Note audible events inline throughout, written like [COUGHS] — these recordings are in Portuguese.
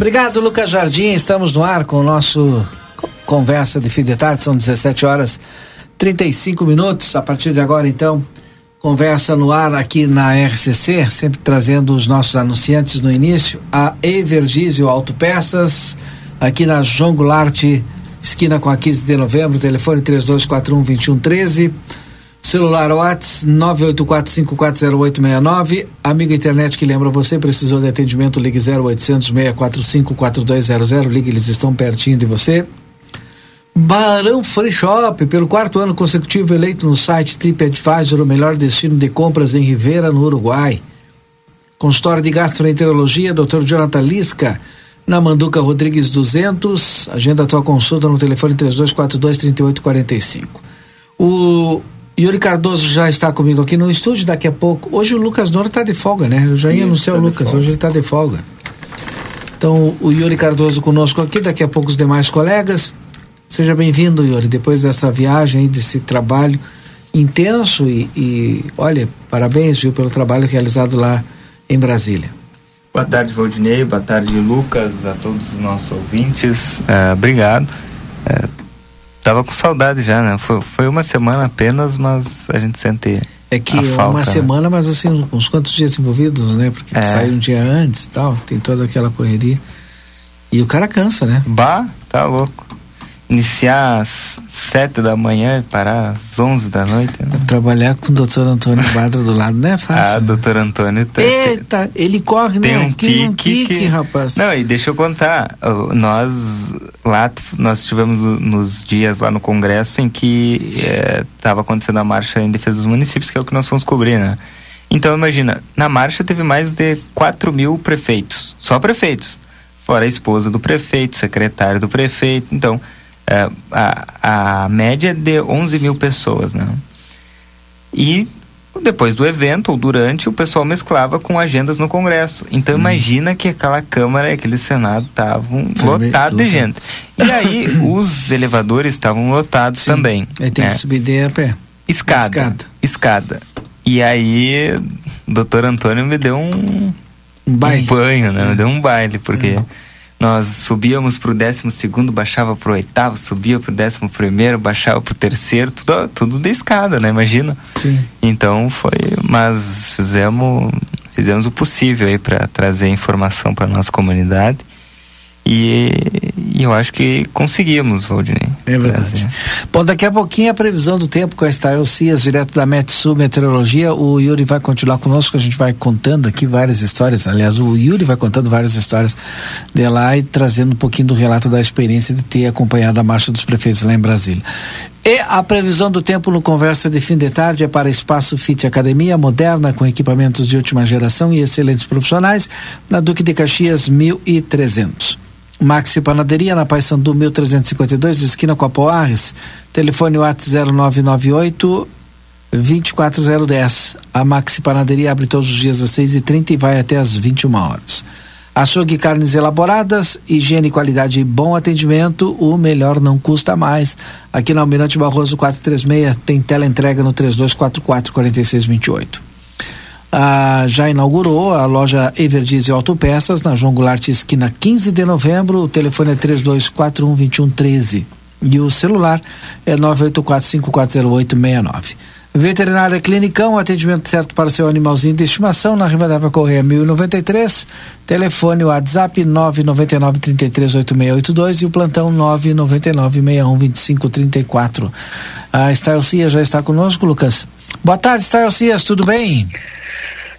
Obrigado, Lucas Jardim. Estamos no ar com o nosso conversa de fim de tarde. São 17 horas 35 minutos. A partir de agora, então, conversa no ar aqui na RCC, sempre trazendo os nossos anunciantes no início. A Evergizio Autopeças, aqui na João Goulart, esquina com a 15 de novembro, telefone 3241 2113. Celular Whats 984540869. Amigo internet que lembra você, precisou de atendimento, ligue 0800 645 4200. Ligue, eles estão pertinho de você. Barão Free Shop, pelo quarto ano consecutivo eleito no site TripAdvisor o melhor destino de compras em Rivera, no Uruguai. Consultório de Gastroenterologia, Dr. Jonathan Lisca, na Manduca Rodrigues 200. Agenda a tua consulta no telefone 3242-3845. O Yuri Cardoso já está comigo aqui no estúdio daqui a pouco. Hoje o Lucas Nora está de folga, né? Eu já ia seu tá Lucas, hoje ele está de folga. Então, o Yuri Cardoso conosco aqui, daqui a pouco os demais colegas. Seja bem-vindo, Yuri, depois dessa viagem, desse trabalho intenso e, e, olha, parabéns, viu, pelo trabalho realizado lá em Brasília. Boa tarde, Valdinei, boa tarde, Lucas, a todos os nossos ouvintes, uh, obrigado. Uh, Tava com saudade já, né? Foi, foi uma semana apenas, mas a gente sente. É que é falta, uma né? semana, mas assim, uns quantos dias envolvidos, né? Porque é. saiu um dia antes e tal, tem toda aquela correria. E o cara cansa, né? Bah, tá louco. Iniciar às sete da manhã e parar às onze da noite. Né? Trabalhar com o doutor Antônio Badra do lado não é fácil. Ah, né? doutor Antônio tá, Eita, ele corre, tem né? Um pique, um pique que... rapaz. Não, e deixa eu contar, nós lá, nós tivemos nos dias lá no congresso em que estava é, acontecendo a marcha em defesa dos municípios, que é o que nós fomos cobrir, né? Então imagina, na marcha teve mais de 4 mil prefeitos, só prefeitos, fora a esposa do prefeito, secretário do prefeito, então é, a, a média é de 11 mil pessoas, né? E depois do evento ou durante, o pessoal mesclava com agendas no Congresso. Então hum. imagina que aquela Câmara e aquele Senado estavam lotados de gente. E aí os elevadores estavam lotados Sim. também. Aí tem né? que subir de a pé. Escada, escada. Escada. E aí o doutor Antônio me deu um, um, um banho, né? É. Me deu um baile, porque... É nós subíamos para o décimo segundo, baixava para o oitavo, subia para o décimo primeiro, baixava para o terceiro, tudo, tudo de escada, né? Imagina. Sim. Então foi, mas fizemos, fizemos o possível aí para trazer informação para nossa comunidade e, e, eu acho que conseguimos, Valdinei. É verdade. Bom, daqui a pouquinho a previsão do tempo com a Estael Cias, direto da Metsu Meteorologia. O Yuri vai continuar conosco, a gente vai contando aqui várias histórias. Aliás, o Yuri vai contando várias histórias de lá e trazendo um pouquinho do relato da experiência de ter acompanhado a marcha dos prefeitos lá em Brasília. E a previsão do tempo no Conversa de Fim de Tarde é para Espaço Fit Academia moderna com equipamentos de última geração e excelentes profissionais na Duque de Caxias 1300. Maxi Panaderia na Paissandu 1352, esquina com a Poares. Telefone WhatsApp 0998 24010. A Maxi Panaderia abre todos os dias às 6h30 e, vai até às 21 horas. Açougue carnes elaboradas, higiene qualidade e bom atendimento, o melhor não custa mais. Aqui na Almirante Barroso 436 tem tela entrega no 3244 4628 ah, já inaugurou a loja Everdiesel Autopeças na João Goulart, esquina 15 de novembro. O telefone é 3241-2113 e o celular é 984540869. Veterinária Clinicão, atendimento certo para o seu animalzinho de estimação na Rivadavia Correia 1093. Telefone WhatsApp 999 338682 e o plantão 999 612534. A Estael Cia já está conosco, Lucas. Boa tarde, Estael Cias, tudo bem?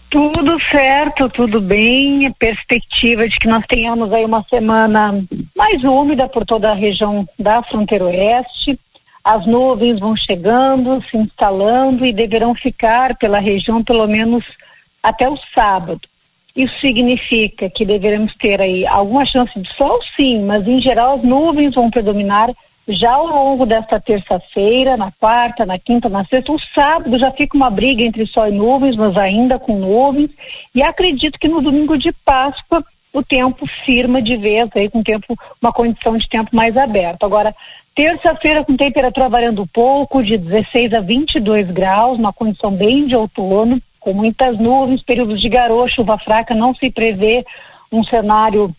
Tudo certo, tudo bem. A perspectiva de que nós tenhamos aí uma semana mais úmida por toda a região da fronteira oeste. As nuvens vão chegando, se instalando e deverão ficar pela região pelo menos até o sábado. Isso significa que deveremos ter aí alguma chance de sol, sim, mas em geral as nuvens vão predominar já ao longo desta terça-feira, na quarta, na quinta, na sexta, o sábado já fica uma briga entre sol e nuvens, mas ainda com nuvens. E acredito que no domingo de Páscoa o tempo firma de vez aí com tempo, uma condição de tempo mais aberta. Agora, terça-feira com temperatura variando pouco, de 16 a 22 graus, uma condição bem de outono, com muitas nuvens, períodos de garoa, chuva fraca, não se prevê um cenário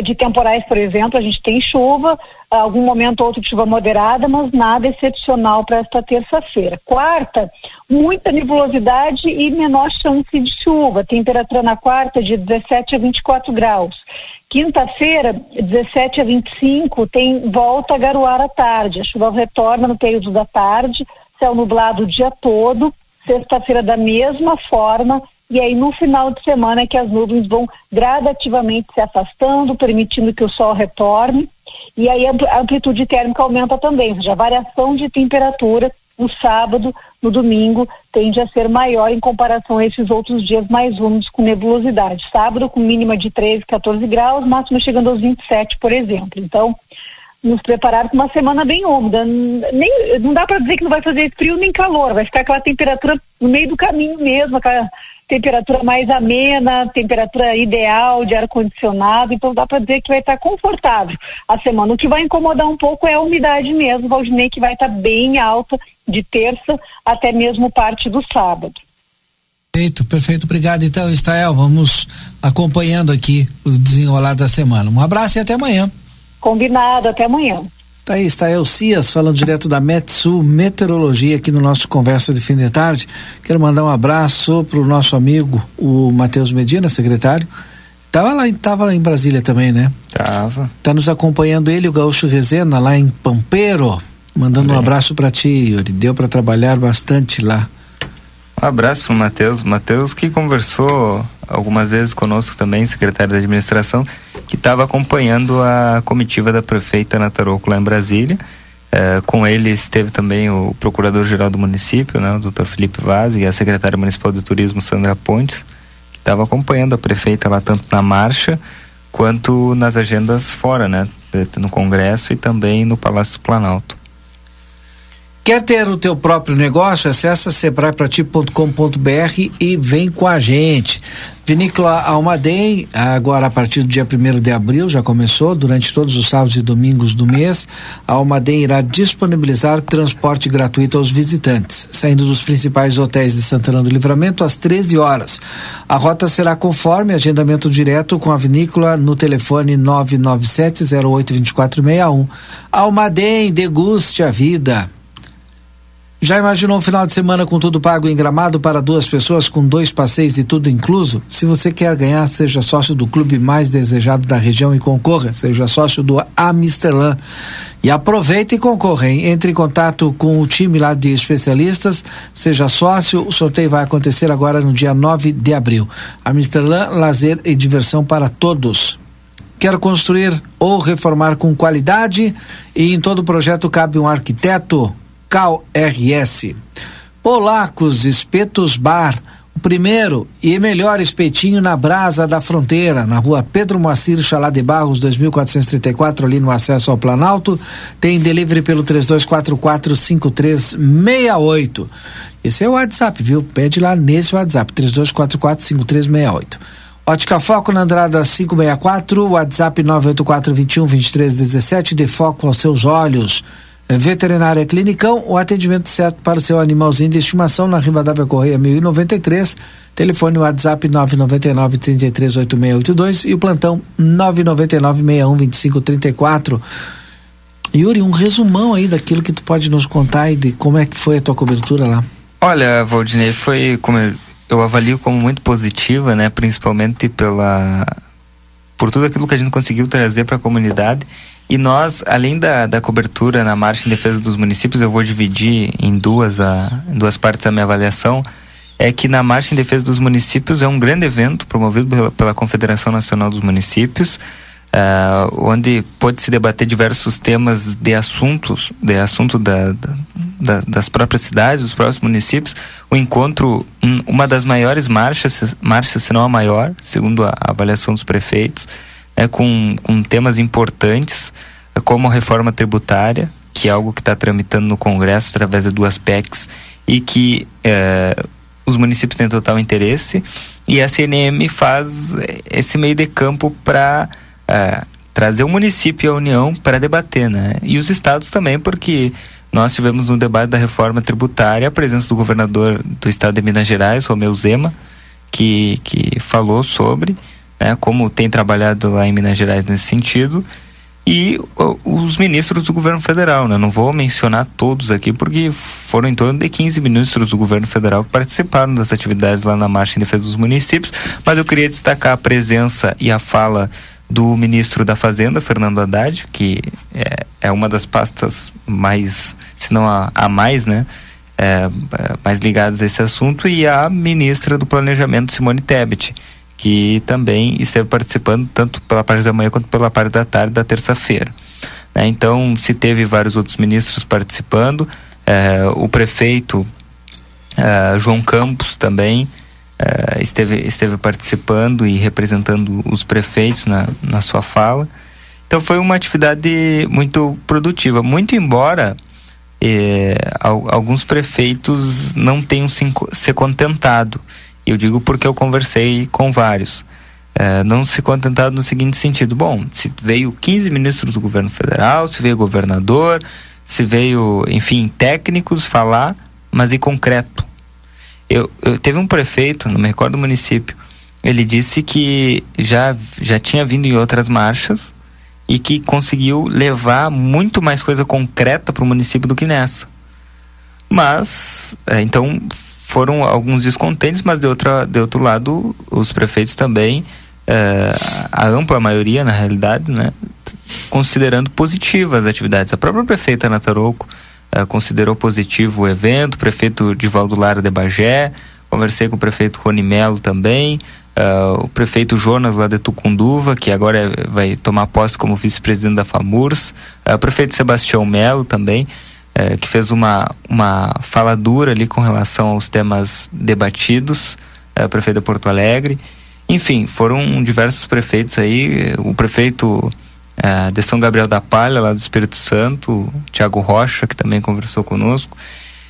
de temporais, por exemplo, a gente tem chuva, algum momento ou outro chuva moderada, mas nada excepcional para esta terça-feira. Quarta, muita nebulosidade e menor chance de chuva. Temperatura na quarta de 17 a 24 graus. Quinta-feira, 17 a 25, tem volta a garoar à tarde. A chuva retorna no período da tarde, céu nublado o dia todo. Sexta-feira, da mesma forma, e aí no final de semana é que as nuvens vão gradativamente se afastando, permitindo que o sol retorne, e aí a amplitude térmica aumenta também, ou seja, a variação de temperatura no sábado, no domingo, tende a ser maior em comparação a esses outros dias mais úmidos com nebulosidade. Sábado com mínima de 13, 14 graus, máximo chegando aos 27, por exemplo. Então, nos preparar para uma semana bem úmida. Nem, não dá para dizer que não vai fazer frio nem calor, vai ficar aquela temperatura no meio do caminho mesmo, aquela temperatura mais amena, temperatura ideal de ar-condicionado, então dá para dizer que vai estar confortável a semana. O que vai incomodar um pouco é a umidade mesmo, Valdinei, que vai estar bem alta de terça até mesmo parte do sábado. Perfeito, perfeito. Obrigado então, Estael. Vamos acompanhando aqui o desenrolar da semana. Um abraço e até amanhã. Combinado, até amanhã. Tá aí, está Elcias falando direto da Metsu Meteorologia aqui no nosso Conversa de Fim de Tarde. Quero mandar um abraço para o nosso amigo, o Matheus Medina, secretário. Tava lá, tava lá em Brasília também, né? Tava. Tá nos acompanhando ele, o Gaúcho Rezena, lá em Pampeiro. Mandando um abraço para ti, Yuri. Deu para trabalhar bastante lá. Um abraço para o Matheus. Matheus que conversou algumas vezes conosco também, secretário da administração, que estava acompanhando a comitiva da prefeita Nataroco lá em Brasília. É, com ele esteve também o procurador-geral do município, né, o doutor Felipe Vaz, e a secretária municipal de turismo, Sandra Pontes, que estava acompanhando a prefeita lá tanto na marcha quanto nas agendas fora, né, no Congresso e também no Palácio do Planalto. Quer ter o teu próprio negócio? Acesse sebraeprati.com.br e vem com a gente. Vinícola Almaden, agora a partir do dia 1 de abril, já começou, durante todos os sábados e domingos do mês, a Almaden irá disponibilizar transporte gratuito aos visitantes, saindo dos principais hotéis de Santana do Livramento às 13 horas. A rota será conforme agendamento direto com a vinícola no telefone 997 08 2461. Almaden, deguste a vida. Já imaginou um final de semana com tudo pago em gramado para duas pessoas com dois passeios e tudo incluso? Se você quer ganhar, seja sócio do clube mais desejado da região e concorra. Seja sócio do Amsterlan. E aproveita e concorra, hein? Entre em contato com o time lá de especialistas, seja sócio. O sorteio vai acontecer agora no dia 9 de abril. Amsterlan, lazer e diversão para todos. Quer construir ou reformar com qualidade? E em todo projeto cabe um arquiteto? Cal RS. Polacos Espetos Bar, o primeiro e melhor espetinho na Brasa da Fronteira, na rua Pedro Moacir Chalá de Barros, 2434, ali no acesso ao Planalto. Tem delivery pelo 3244-5368. Esse é o WhatsApp, viu? Pede lá nesse WhatsApp, 3244-5368. Ótica Foco na Andrada 564, WhatsApp 984 21 23 17, de foco aos seus olhos. Veterinária Clinicão, o atendimento certo para o seu animalzinho de estimação na Rivadavia Correia 1093, telefone WhatsApp 999 338682 e o plantão 999 612534. Yuri, um resumão aí daquilo que tu pode nos contar e de como é que foi a tua cobertura lá. Olha, Valdinei, foi como eu, eu avalio como muito positiva, né, principalmente pela por tudo aquilo que a gente conseguiu trazer para a comunidade e nós, além da, da cobertura na marcha em defesa dos municípios, eu vou dividir em duas, a, em duas partes a minha avaliação. é que na Marcha em Defesa dos Municípios é um grande evento promovido pela, pela Confederação Nacional dos Municípios, uh, onde pode se debater diversos temas de assuntos, de assunto da, da, das próprias cidades, dos próprios municípios. O encontro, um, uma das maiores marchas, marchas, se não a maior, segundo a, a avaliação dos prefeitos, é com, com temas importantes, como a reforma tributária, que é algo que está tramitando no Congresso através de duas PECs e que eh, os municípios têm total interesse e a CNM faz esse meio de campo para uh, trazer o município e a União para debater, né? E os estados também, porque nós tivemos no debate da reforma tributária a presença do governador do estado de Minas Gerais, Romeu Zema, que, que falou sobre né, como tem trabalhado lá em Minas Gerais nesse sentido e os ministros do governo federal, né? Não vou mencionar todos aqui porque foram em torno de 15 ministros do governo federal que participaram das atividades lá na Marcha em Defesa dos Municípios, mas eu queria destacar a presença e a fala do ministro da Fazenda, Fernando Haddad, que é, é uma das pastas mais, se não a, a mais, né? É, é mais ligadas a esse assunto, e a ministra do Planejamento, Simone Tebet que também esteve participando tanto pela parte da manhã quanto pela parte da tarde da terça-feira. Né? Então, se teve vários outros ministros participando, eh, o prefeito eh, João Campos também eh, esteve, esteve participando e representando os prefeitos na, na sua fala. Então, foi uma atividade muito produtiva, muito embora alguns prefeitos não tenham se, se contentado eu digo porque eu conversei com vários. É, não se contentado no seguinte sentido: bom, se veio 15 ministros do governo federal, se veio governador, se veio, enfim, técnicos falar, mas e concreto. Eu, eu teve um prefeito, não me recordo do município, ele disse que já, já tinha vindo em outras marchas e que conseguiu levar muito mais coisa concreta para o município do que nessa. Mas, é, então, foram alguns descontentes, mas de, outra, de outro lado, os prefeitos também, é, a ampla maioria, na realidade, né, considerando positivas as atividades. A própria prefeita Nataroco é, considerou positivo o evento, o prefeito Divaldo Lara de Bagé, conversei com o prefeito Rony Melo também, Uh, o prefeito Jonas lá de Tucunduva, que agora é, vai tomar posse como vice-presidente da FAMURS, o prefeito Sebastião Melo também é, que fez uma, uma fala dura ali com relação aos temas debatidos, é, prefeito de Porto Alegre. Enfim, foram diversos prefeitos aí, o prefeito é, de São Gabriel da Palha, lá do Espírito Santo, Tiago Rocha, que também conversou conosco.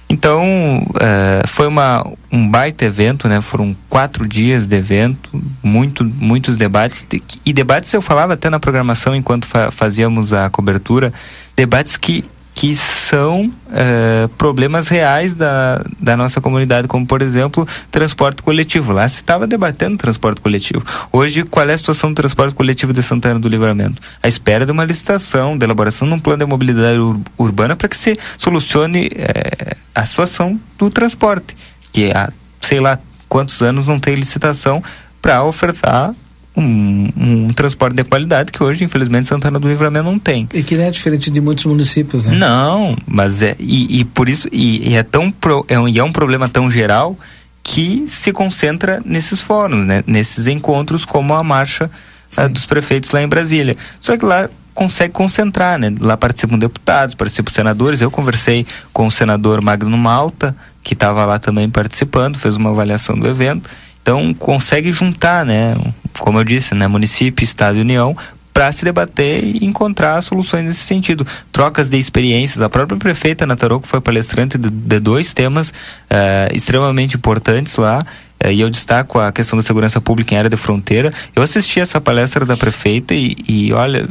Então, é, foi uma, um baita evento, né? Foram quatro dias de evento, muito, muitos debates. E debates eu falava até na programação enquanto fa fazíamos a cobertura, debates que que são é, problemas reais da, da nossa comunidade, como por exemplo transporte coletivo. Lá se estava debatendo transporte coletivo. Hoje, qual é a situação do transporte coletivo de Santana do Livramento? A espera de uma licitação, de elaboração de um plano de mobilidade ur urbana para que se solucione é, a situação do transporte, que há sei lá quantos anos não tem licitação para ofertar um, um, transporte de qualidade que hoje, infelizmente, Santana do Livramento não tem. E que não é diferente de muitos municípios, né? Não, mas é. E, e por isso. E, e, é tão pro, é um, e é um problema tão geral que se concentra nesses fóruns, né? nesses encontros, como a marcha uh, dos prefeitos lá em Brasília. Só que lá consegue concentrar, né? Lá participam deputados, participam senadores. Eu conversei com o senador Magno Malta, que estava lá também participando, fez uma avaliação do evento. Então consegue juntar, né? como eu disse, né, município, estado e união, para se debater e encontrar soluções nesse sentido. Trocas de experiências. A própria prefeita Nataroco foi palestrante de, de dois temas uh, extremamente importantes lá. Uh, e eu destaco a questão da segurança pública em área de fronteira. Eu assisti essa palestra da prefeita e, e olha,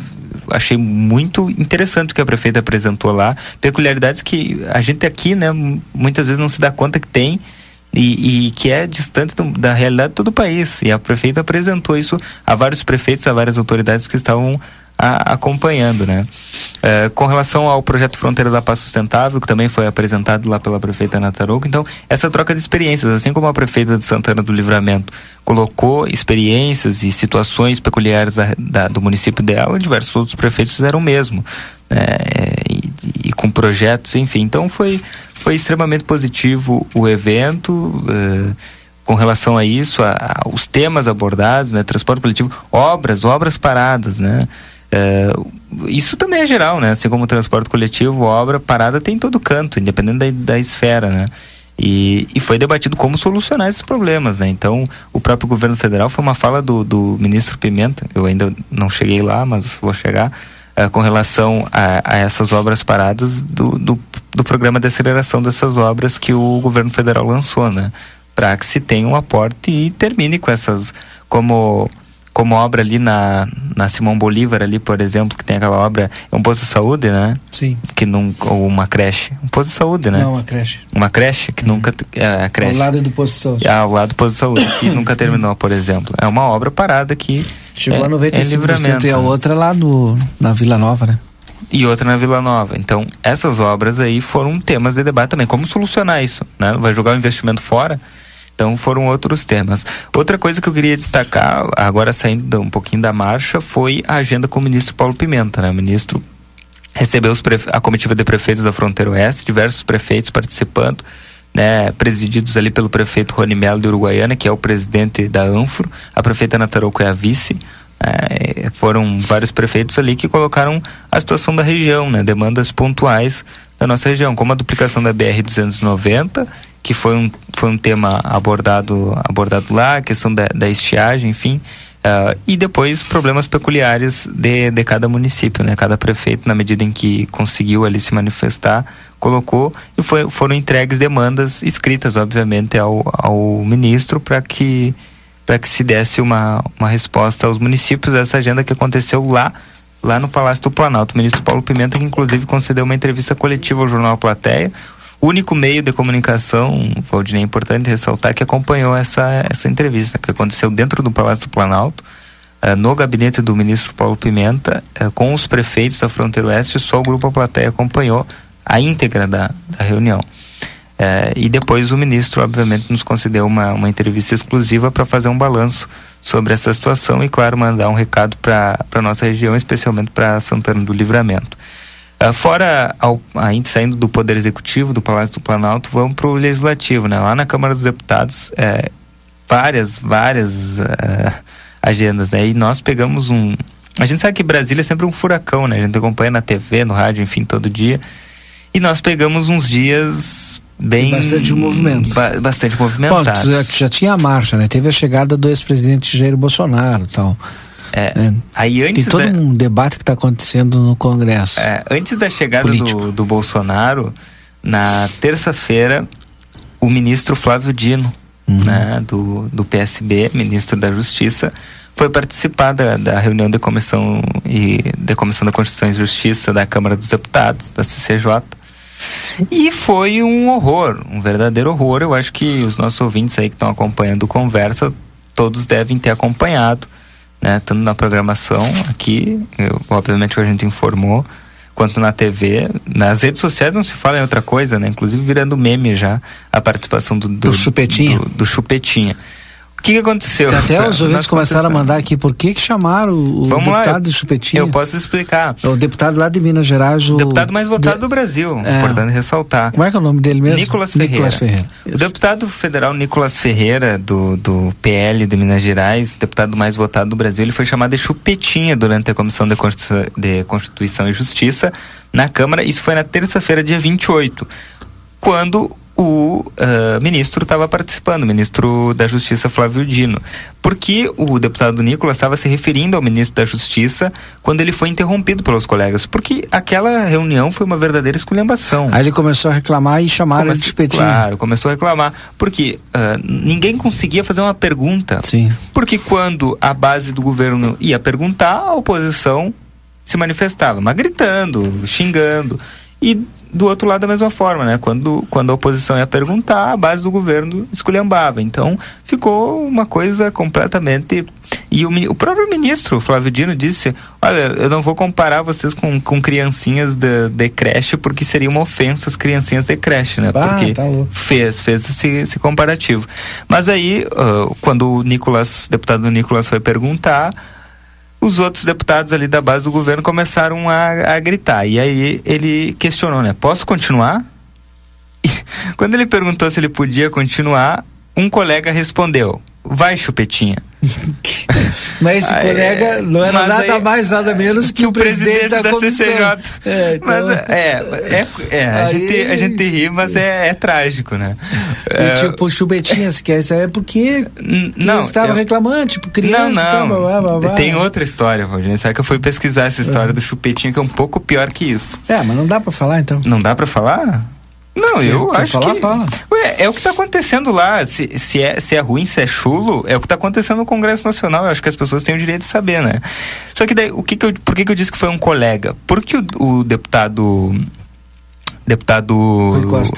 achei muito interessante o que a prefeita apresentou lá. Peculiaridades que a gente aqui, né, muitas vezes não se dá conta que tem e, e, que é distante do, da realidade de todo o país. E a prefeita apresentou isso a vários prefeitos, a várias autoridades que estavam a, acompanhando, né? É, com relação ao projeto Fronteira da Paz Sustentável, que também foi apresentado lá pela prefeita Nataruco, então essa troca de experiências, assim como a prefeita de Santana do Livramento colocou experiências e situações peculiares da, da, do município dela, diversos outros prefeitos fizeram o mesmo. Né? Com projetos, enfim. Então foi, foi extremamente positivo o evento. Uh, com relação a isso, a, a, os temas abordados, né, transporte coletivo, obras, obras paradas, né, uh, isso também é geral, né, assim como transporte coletivo, obra parada tem em todo canto, independente da, da esfera, né, e, e foi debatido como solucionar esses problemas, né? Então, o próprio governo federal foi uma fala do, do ministro Pimenta, eu ainda não cheguei lá, mas vou chegar, uh, com relação a, a, essas obras paradas do, do, do, programa de aceleração dessas obras que o governo federal lançou, né? Para que se tenha um aporte e termine com essas, como como obra ali na, na Simão Bolívar ali, por exemplo, que tem aquela obra, é um posto de saúde, né? Sim. Que não, ou uma creche. Um posto de saúde, né? Não, uma creche. Uma creche que uhum. nunca, é, a creche. Ao lado do posto de saúde. Ah, ao lado do posto de saúde, que nunca terminou, por exemplo. É uma obra parada que Chegou é, a 95% é livramento, e a outra lá no, na Vila Nova, né? e outra na Vila Nova. Então, essas obras aí foram temas de debate também. Como solucionar isso? Né? Vai jogar o investimento fora? Então foram outros temas. Outra coisa que eu queria destacar, agora saindo um pouquinho da marcha, foi a agenda com o ministro Paulo Pimenta, né? O ministro recebeu a comitiva de prefeitos da fronteira oeste, diversos prefeitos participando, né, presididos ali pelo prefeito Rony Melo de Uruguaiana, que é o presidente da Anfro, a prefeita Nataroco é a vice, é, foram vários prefeitos ali que colocaram a situação da região, né, demandas pontuais da nossa região, como a duplicação da BR-290 que foi um, foi um tema abordado, abordado lá, a questão da, da estiagem, enfim. Uh, e depois problemas peculiares de, de cada município, né? Cada prefeito, na medida em que conseguiu ali se manifestar, colocou e foi, foram entregues demandas escritas, obviamente, ao, ao ministro para que para que se desse uma, uma resposta aos municípios dessa agenda que aconteceu lá lá no Palácio do Planalto. O ministro Paulo Pimenta, que inclusive concedeu uma entrevista coletiva ao jornal Plateia, único meio de comunicação, Valdinei, é importante ressaltar, que acompanhou essa, essa entrevista, que aconteceu dentro do Palácio do Planalto, uh, no gabinete do ministro Paulo Pimenta, uh, com os prefeitos da fronteira oeste, só o Grupo Plateia acompanhou a íntegra da, da reunião. Uh, e depois o ministro, obviamente, nos concedeu uma, uma entrevista exclusiva para fazer um balanço sobre essa situação e, claro, mandar um recado para a nossa região, especialmente para Santana do Livramento. Uh, fora ao, ainda saindo do Poder Executivo, do Palácio do Planalto, vamos para o Legislativo, né? Lá na Câmara dos Deputados, é, várias, várias uh, agendas, né? E nós pegamos um... A gente sabe que Brasília é sempre um furacão, né? A gente acompanha na TV, no rádio, enfim, todo dia. E nós pegamos uns dias bem... Bastante movimento. Ba bastante movimentados. Bom, já, já tinha a marcha, né? Teve a chegada do ex-presidente Jair Bolsonaro e tal. É, é. Aí antes Tem todo da... um debate que está acontecendo no Congresso. É, antes da chegada do, do Bolsonaro, na terça-feira, o ministro Flávio Dino, uhum. né, do, do PSB, ministro da Justiça, foi participar da, da reunião da comissão e da comissão da Constituição e Justiça da Câmara dos Deputados, da CCJ. E foi um horror, um verdadeiro horror. Eu acho que os nossos ouvintes aí que estão acompanhando a conversa, todos devem ter acompanhado né? Tanto na programação aqui, eu, obviamente a gente informou, quanto na TV. Nas redes sociais não se fala em outra coisa, né? Inclusive virando meme já a participação do, do, do Chupetinha. Do, do Chupetinha. O que, que aconteceu? Até os [LAUGHS] ouvintes começaram a mandar aqui por que que chamaram o, Vamos deputado lá, de Chupetinho. Eu posso explicar. O deputado lá de Minas Gerais. O deputado mais votado de... do Brasil, é. importante ressaltar. Como é que é o nome dele mesmo? Nicolas Ferreira. Nicolas Ferreira. O deputado federal Nicolas Ferreira, do, do PL de Minas Gerais, deputado mais votado do Brasil, ele foi chamado de Chupetinha durante a Comissão de, Constitu... de Constituição e Justiça na Câmara. Isso foi na terça-feira, dia 28 quando o uh, ministro estava participando, o ministro da Justiça Flávio Dino. Porque o deputado Nicolas estava se referindo ao ministro da Justiça quando ele foi interrompido pelos colegas. Porque aquela reunião foi uma verdadeira esculhambação. Aí ele começou a reclamar e chamaram Come ele de espetinho. Claro, começou a reclamar. Porque uh, ninguém conseguia fazer uma pergunta. Sim. Porque quando a base do governo ia perguntar, a oposição se manifestava, mas gritando, xingando. E do outro lado da mesma forma, né? Quando, quando a oposição ia perguntar, a base do governo esculhambava. Então, ficou uma coisa completamente... E o, o próprio ministro, Flávio Dino, disse, olha, eu não vou comparar vocês com, com criancinhas de, de creche, porque seria uma ofensa as criancinhas de creche, né? Ah, porque tá fez, fez esse, esse comparativo. Mas aí, uh, quando o Nicolas, deputado Nicolas foi perguntar, os outros deputados ali da base do governo começaram a, a gritar. E aí ele questionou, né? Posso continuar? [LAUGHS] E quando ele perguntou se ele podia continuar, um colega respondeu: Vai, chupetinha. [LAUGHS] mas esse colega não era nada aí, mais, nada menos que, que o presidente, da, da CCJ. É, então... Mas é, é, é a, aí... gente, a gente ri, mas é, é trágico, né? E, é, tipo, chupetinha, se quer é porque não, estava eu... reclamando, tipo, criança não, não. Blá, blá, blá, Tem outra história, Rogério. Sabe que eu fui pesquisar essa história do chupetinha, que é um pouco pior que isso. É, mas não dá pra falar então. Não dá pra falar? Não, eu acho falar, que. Fala. Ué, é o que está acontecendo lá. Se, se, é, se é ruim, se é chulo, é o que está acontecendo no Congresso Nacional. Eu acho que as pessoas têm o direito de saber, né? Só que daí, o que, que eu, por que, que eu disse que foi um colega? Porque o, o deputado. Deputado.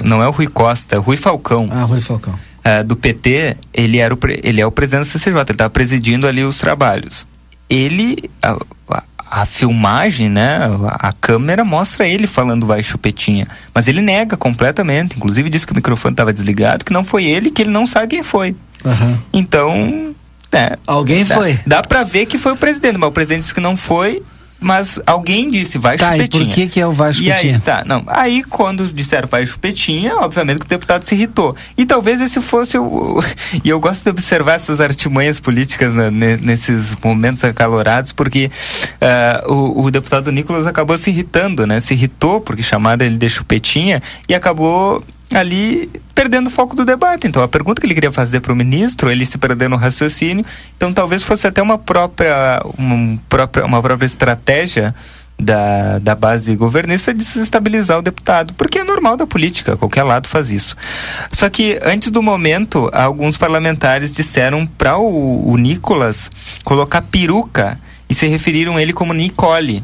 Não é o Rui Costa, é o Rui Falcão. Ah, Rui Falcão. É, do PT, ele, era o, ele é o presidente da CCJ, ele estava presidindo ali os trabalhos. Ele. A, a, filmagem, né, a câmera mostra ele falando vai chupetinha, mas ele nega completamente, inclusive disse que o microfone estava desligado, que não foi ele, que ele não sabe quem foi. Uhum. Então, é, alguém dá, foi. Dá para ver que foi o presidente, mas o presidente disse que não foi mas alguém disse vai tá, chupetinha. E por que, que é o vai chupetinha? E aí, tá, não. Aí quando disseram vai chupetinha, obviamente que o deputado se irritou. E talvez esse fosse o. [LAUGHS] E eu gosto de observar essas artimanhas políticas né, nesses momentos acalorados, porque uh, o, o, deputado Nicolas acabou se irritando, né? Se irritou porque chamaram ele de chupetinha e acabou ali perdendo o foco do debate. Então, a pergunta que ele queria fazer para o ministro, ele se perdeu no raciocínio. Então, talvez fosse até uma própria, uma própria, uma própria estratégia da, da base governista de desestabilizar o deputado, porque é normal da política, qualquer lado faz isso. Só que antes do momento, alguns parlamentares disseram para o, o Nicolas colocar peruca e se referiram a ele como Nicole.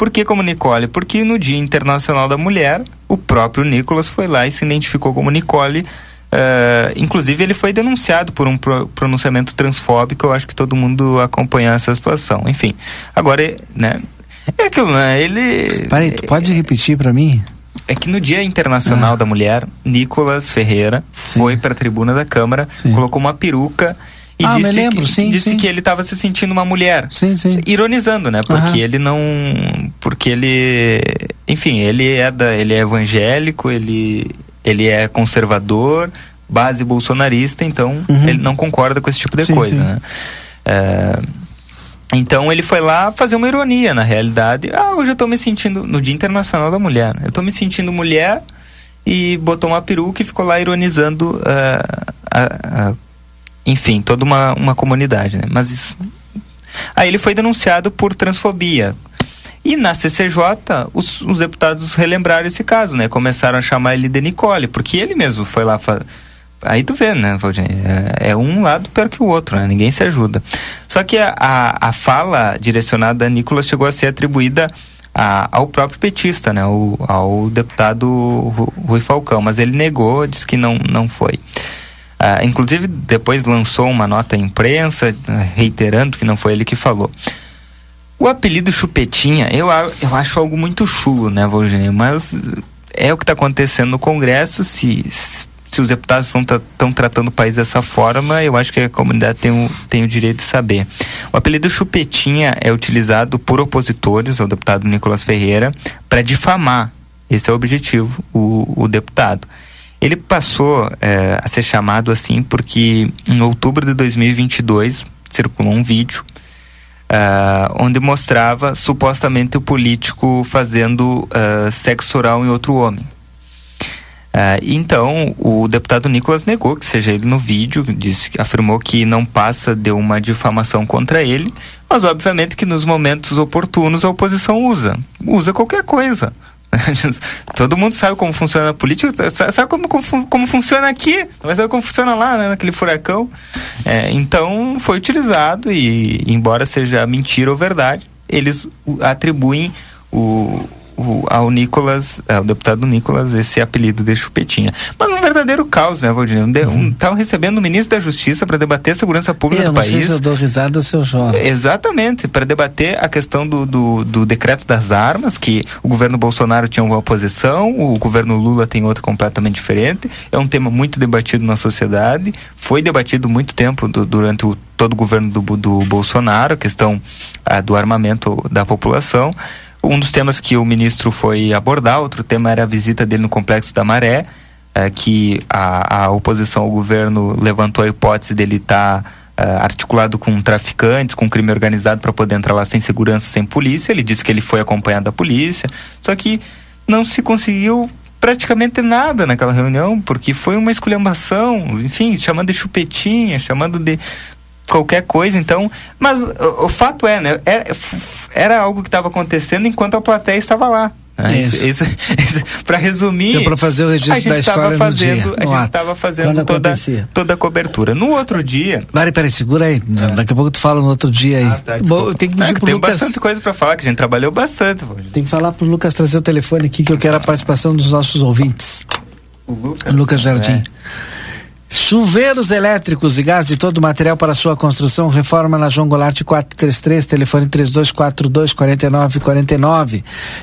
Por que como Nicole? Porque no Dia Internacional da Mulher, o próprio Nicolas foi lá e se identificou como Nicole. Uh, inclusive, ele foi denunciado por um pro pronunciamento transfóbico. Eu acho que todo mundo acompanhou essa situação. Enfim, agora, né? É aquilo, né? Ele. Peraí, tu pode repetir para mim? É que no Dia Internacional ah. da Mulher, Nicolas Ferreira Sim. foi para a tribuna da Câmara, Sim. colocou uma peruca e ah, disse, lembro, que, sim, disse sim. que ele estava se sentindo uma mulher. Sim, sim. Ironizando, né? Porque ele não. Porque ele. Enfim, ele é, da, ele é evangélico, ele, ele é conservador, base bolsonarista, então uhum. ele não concorda com esse tipo de sim, coisa, sim. né? É, então ele foi lá fazer uma ironia, na realidade. Ah, hoje eu estou me sentindo. No Dia Internacional da Mulher. Eu estou me sentindo mulher e botou uma peruca e ficou lá ironizando uh, a, a enfim, toda uma, uma comunidade, né? Mas isso... Aí ele foi denunciado por transfobia. E na CCJ, os, os deputados relembraram esse caso, né? Começaram a chamar ele de Nicole, porque ele mesmo foi lá... Aí tu vê, né, Valdir? É, é, um lado pior que o outro, né? Ninguém se ajuda. Só que a, a, a fala direcionada a Nicolas chegou a ser atribuída a, ao próprio petista, né? O, ao deputado Rui Falcão, mas ele negou, disse que não, não foi. Ah, inclusive, depois lançou uma nota à imprensa, reiterando que não foi ele que falou. O apelido Chupetinha, eu, eu acho algo muito chulo, né, Valgênio? Mas é o que está acontecendo no Congresso. Se, se os deputados estão tratando o país dessa forma, eu acho que a comunidade tem o, tem o direito de saber. O apelido Chupetinha é utilizado por opositores ao deputado Nicolas Ferreira para difamar. Esse é o objetivo, o, o deputado. Ele passou é, a ser chamado assim porque em outubro de 2022 circulou um vídeo uh, onde mostrava supostamente o político fazendo uh, sexo oral em outro homem. Uh, então, o deputado Nicolas negou que seja ele no vídeo, disse, afirmou que não passa de uma difamação contra ele, mas obviamente que nos momentos oportunos a oposição usa, usa qualquer coisa. [LAUGHS] Todo mundo sabe como funciona a política, sabe como, como, como funciona aqui, mas sabe como funciona lá, né, naquele furacão. É, então foi utilizado e, embora seja mentira ou verdade, eles atribuem o, o, ao Nicolas, ao deputado Nicolas, esse apelido de chupetinha. Mas um verdadeiro caos, né, Valdir? Estavam um, um, recebendo o ministro da Justiça para debater a segurança pública é, do país. Se eu dou risada, seu Jorge. Exatamente, para debater a questão do, do, do, decreto das armas, que o governo Bolsonaro tinha uma posição, o governo Lula tem outra completamente diferente. É um tema muito debatido na sociedade, foi debatido muito tempo do, durante o, todo o governo do, do Bolsonaro, a questão ah, do armamento da população. Um dos temas que o ministro foi abordar, outro tema era a visita dele no Complexo da Maré, é, que a, a, oposição ao governo levantou a hipótese dele estar tá, é, articulado com traficantes, com crime organizado para poder entrar lá sem segurança, sem polícia. Ele disse que ele foi acompanhado da polícia, só que não se conseguiu praticamente nada naquela reunião, porque foi uma esculhambação, enfim, chamando de chupetinha, chamando de qualquer coisa, então. Mas o, o fato é, né? Era, é, era algo que estava acontecendo enquanto a plateia estava lá. Né? Isso. Isso, isso, [LAUGHS] para resumir, para fazer o registro da história fazendo, A gente estava fazendo toda, toda a cobertura. No outro dia. Mari, peraí, segura aí. É. Daqui a pouco tu fala no outro dia aí. Ah, tá, Bom, tem que pedir é, pro tem Lucas. bastante coisa para falar, que a gente trabalhou bastante. Tem que falar pro Lucas trazer o telefone aqui, que eu quero a participação dos nossos ouvintes. O Lucas. Lucas Jardim. É. Chuveiros elétricos e gás e todo o material para sua construção, reforma na João Goulart 433, telefone 3242 4949.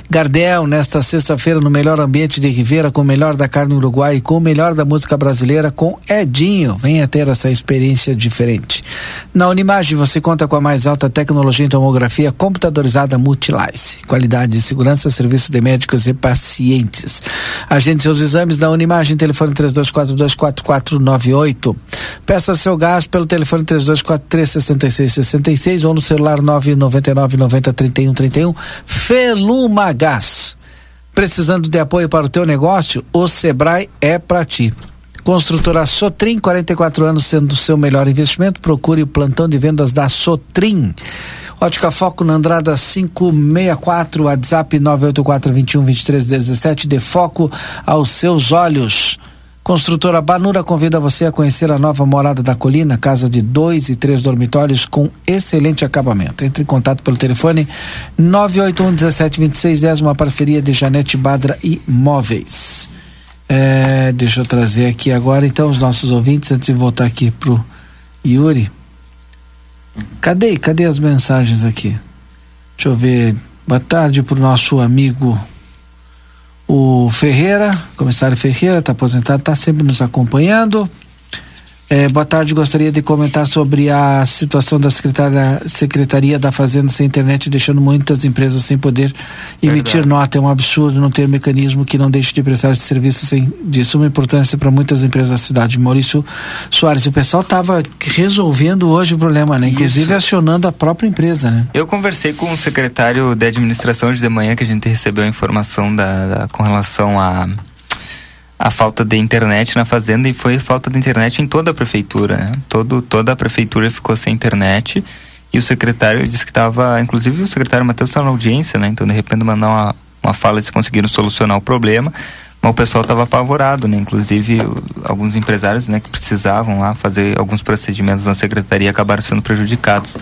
Gardel, nesta sexta-feira, no melhor ambiente de Ribeira, com o melhor da carne uruguai e com o melhor da música brasileira, com Edinho. Venha ter essa experiência diferente. Na Unimagem, você conta com a mais alta tecnologia em tomografia computadorizada Multilice. Qualidade e segurança, serviço de médicos e pacientes. Agende seus exames na Unimagem, telefone 3242 4499 998. Peça seu gás pelo telefone 3243 6666 ou no celular 999 90 31 31. Feluma Gás. Precisando de apoio para o teu negócio? O Sebrae é para ti. Construtora Sotrim, 44 anos sendo o seu melhor investimento. Procure o plantão de vendas da Sotrim. Ótica Foco na Andrada 564, WhatsApp 984 21 23 17. De foco aos seus olhos. Construtora Banura convida você a conhecer a nova morada da colina, casa de dois e três dormitórios com excelente acabamento. Entre em contato pelo telefone 981 172610, uma parceria de Janete Badra e Móveis. É, deixa eu trazer aqui agora então os nossos ouvintes antes de voltar aqui pro Yuri. Cadê? Cadê as mensagens aqui? Deixa eu ver. Boa tarde pro nosso amigo o Ferreira, comissário Ferreira, está aposentado, está sempre nos acompanhando. É, boa tarde, gostaria de comentar sobre a situação da Secretaria, Secretaria da Fazenda sem internet, deixando muitas empresas sem poder emitir Verdade. nota. É um absurdo não ter mecanismo que não deixe de prestar esse serviço sem, de suma importância para muitas empresas da cidade. Maurício Soares, o pessoal estava resolvendo hoje o problema, né? Inclusive Isso. acionando a própria empresa, né? Eu conversei com o secretário de administração hoje de manhã, que a gente recebeu a informação da, da com relação a a falta de internet na fazenda e foi falta de internet em toda a prefeitura. Né? Todo, toda a prefeitura ficou sem internet e o secretário disse que estava, inclusive o secretário Matheus estava na audiência, né? Então de repente mandar uma, uma fala se conseguiram solucionar o problema, mas o pessoal estava apavorado, né? Inclusive alguns empresários, né, que precisavam lá fazer alguns procedimentos na secretaria acabaram sendo prejudicados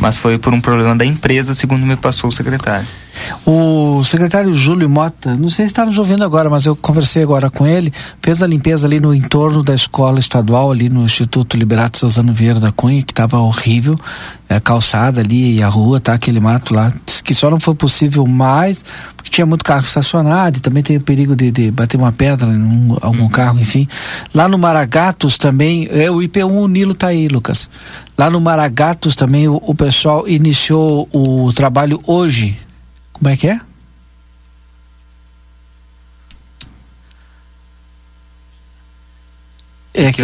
mas foi por um problema da empresa, segundo me passou o secretário. O secretário Júlio Mota, não sei se está nos ouvindo agora, mas eu conversei agora com ele, fez a limpeza ali no entorno da escola estadual, ali no Instituto Liberato Suzano Vieira da Cunha, que estava horrível, a calçada ali e a rua, tá, aquele mato lá, que só não foi possível mais, porque tinha muito carro estacionado e também tem o perigo de, de bater uma pedra em algum uhum. carro, enfim. Lá no Maragatos também, é, o IP1, o Nilo tá aí, Lucas. Lá no Maragatos também o, o pessoal iniciou o trabalho hoje. Como é que é? É que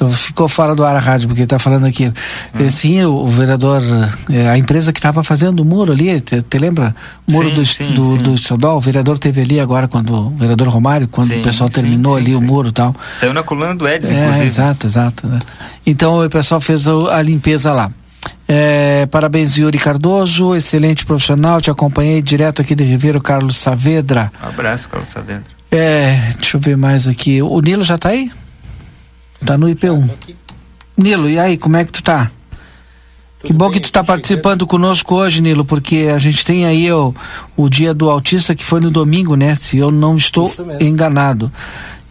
então, ficou fora do ar a rádio, porque está falando aqui. Hum. Sim, o, o vereador, é, a empresa que estava fazendo o muro ali, te, te lembra? O muro sim, do, sim, do, sim. do estadual, o vereador teve ali agora, quando o vereador Romário, quando o pessoal terminou ali o muro e tal. Saiu na coluna do Edson, é, inclusive. Exato, exato. Né? Então o pessoal fez a, a limpeza lá. É, parabéns, Yuri Cardoso, excelente profissional. Te acompanhei direto aqui de Ribeiro, Carlos Saavedra. Um abraço, Carlos Saavedra. É, deixa eu ver mais aqui. O Nilo já está aí? Tá no IP1. Nilo, e aí, como é que tu tá? que bom que tu está participando conosco hoje, Nilo, porque a gente tem aí o, o dia do autista que foi no domingo, né? Se eu não estou enganado.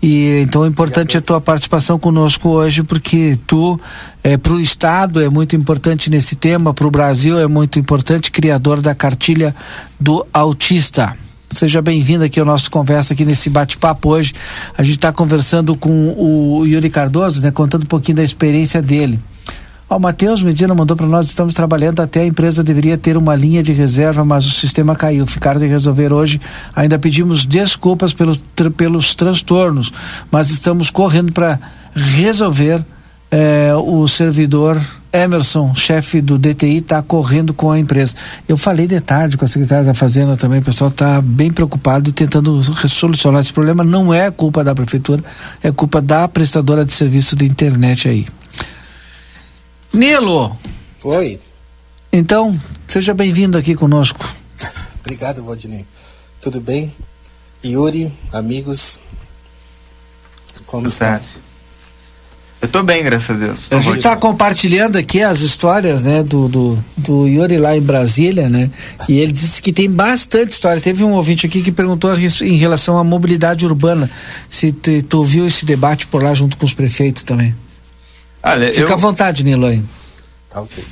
E então é importante a tua participação conosco hoje, porque tu é para o estado é muito importante nesse tema, para o Brasil é muito importante, criador da cartilha do autista. Seja bem-vindo aqui ao nosso conversa aqui nesse bate-papo hoje. A gente está conversando com o Yuri Cardoso, né, contando um pouquinho da experiência dele. O Matheus Medina mandou para nós, estamos trabalhando até a empresa deveria ter uma linha de reserva, mas o sistema caiu. Ficaram de resolver hoje. Ainda pedimos desculpas pelos, tr pelos transtornos, mas estamos correndo para resolver. Eh, o servidor Emerson, chefe do DTI, está correndo com a empresa. Eu falei de tarde com a secretária da Fazenda também, o pessoal está bem preocupado tentando solucionar esse problema. Não é culpa da prefeitura, é culpa da prestadora de serviço de internet aí. Nilo. Oi. Então, seja bem-vindo aqui conosco. [LAUGHS] Obrigado, Valdinei. Tudo bem? Yuri, amigos, como Tudo está? Eu tô bem, graças a Deus. a gente está compartilhando aqui as histórias, né, do, do, do, Yuri lá em Brasília, né? E ele disse que tem bastante história. Teve um ouvinte aqui que perguntou em relação à mobilidade urbana. Se tu, tu ouviu esse debate por lá junto com os prefeitos também. Olha, Fica eu... à vontade, Nilo aí. Tá ok.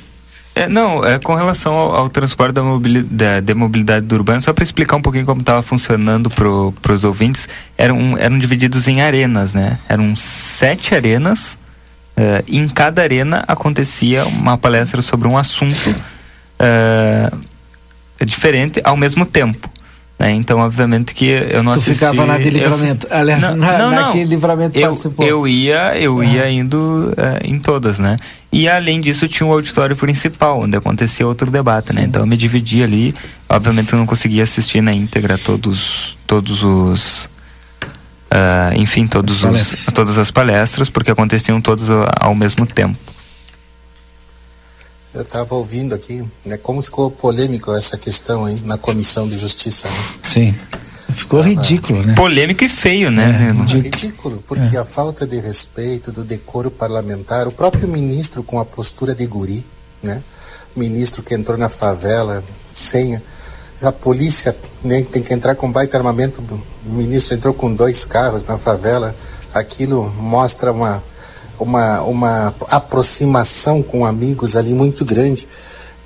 É, não, é com relação ao, ao transporte da mobilidade, da, mobilidade do urbano, só para explicar um pouquinho como estava funcionando para os ouvintes, eram, eram divididos em arenas, né? Eram sete arenas, uh, em cada arena acontecia uma palestra sobre um assunto uh, diferente ao mesmo tempo. Né? Então, obviamente que eu não tu assisti... ficava na de livramento. Eu... Aliás, não, na, não, naquele não. livramento eu, participou. Eu ia, eu ah. ia indo uh, em todas, né? E além disso, tinha o auditório principal, onde acontecia outro debate, né? Então eu me dividi ali. Obviamente eu não conseguia assistir na íntegra todos, todos os... Uh, enfim, todos as os, todas as palestras, porque aconteciam todos ao mesmo tempo. Eu estava ouvindo aqui, né, como ficou polêmico essa questão aí na Comissão de Justiça. Né? Sim. Ficou Tava... ridículo, né? Polêmico e feio, né? É, ridículo. ridículo, porque é. a falta de respeito, do decoro parlamentar, o próprio ministro com a postura de guri, né? Ministro que entrou na favela sem a polícia né, tem que entrar com baita armamento. O ministro entrou com dois carros na favela. Aquilo mostra uma uma, uma aproximação com amigos ali muito grande.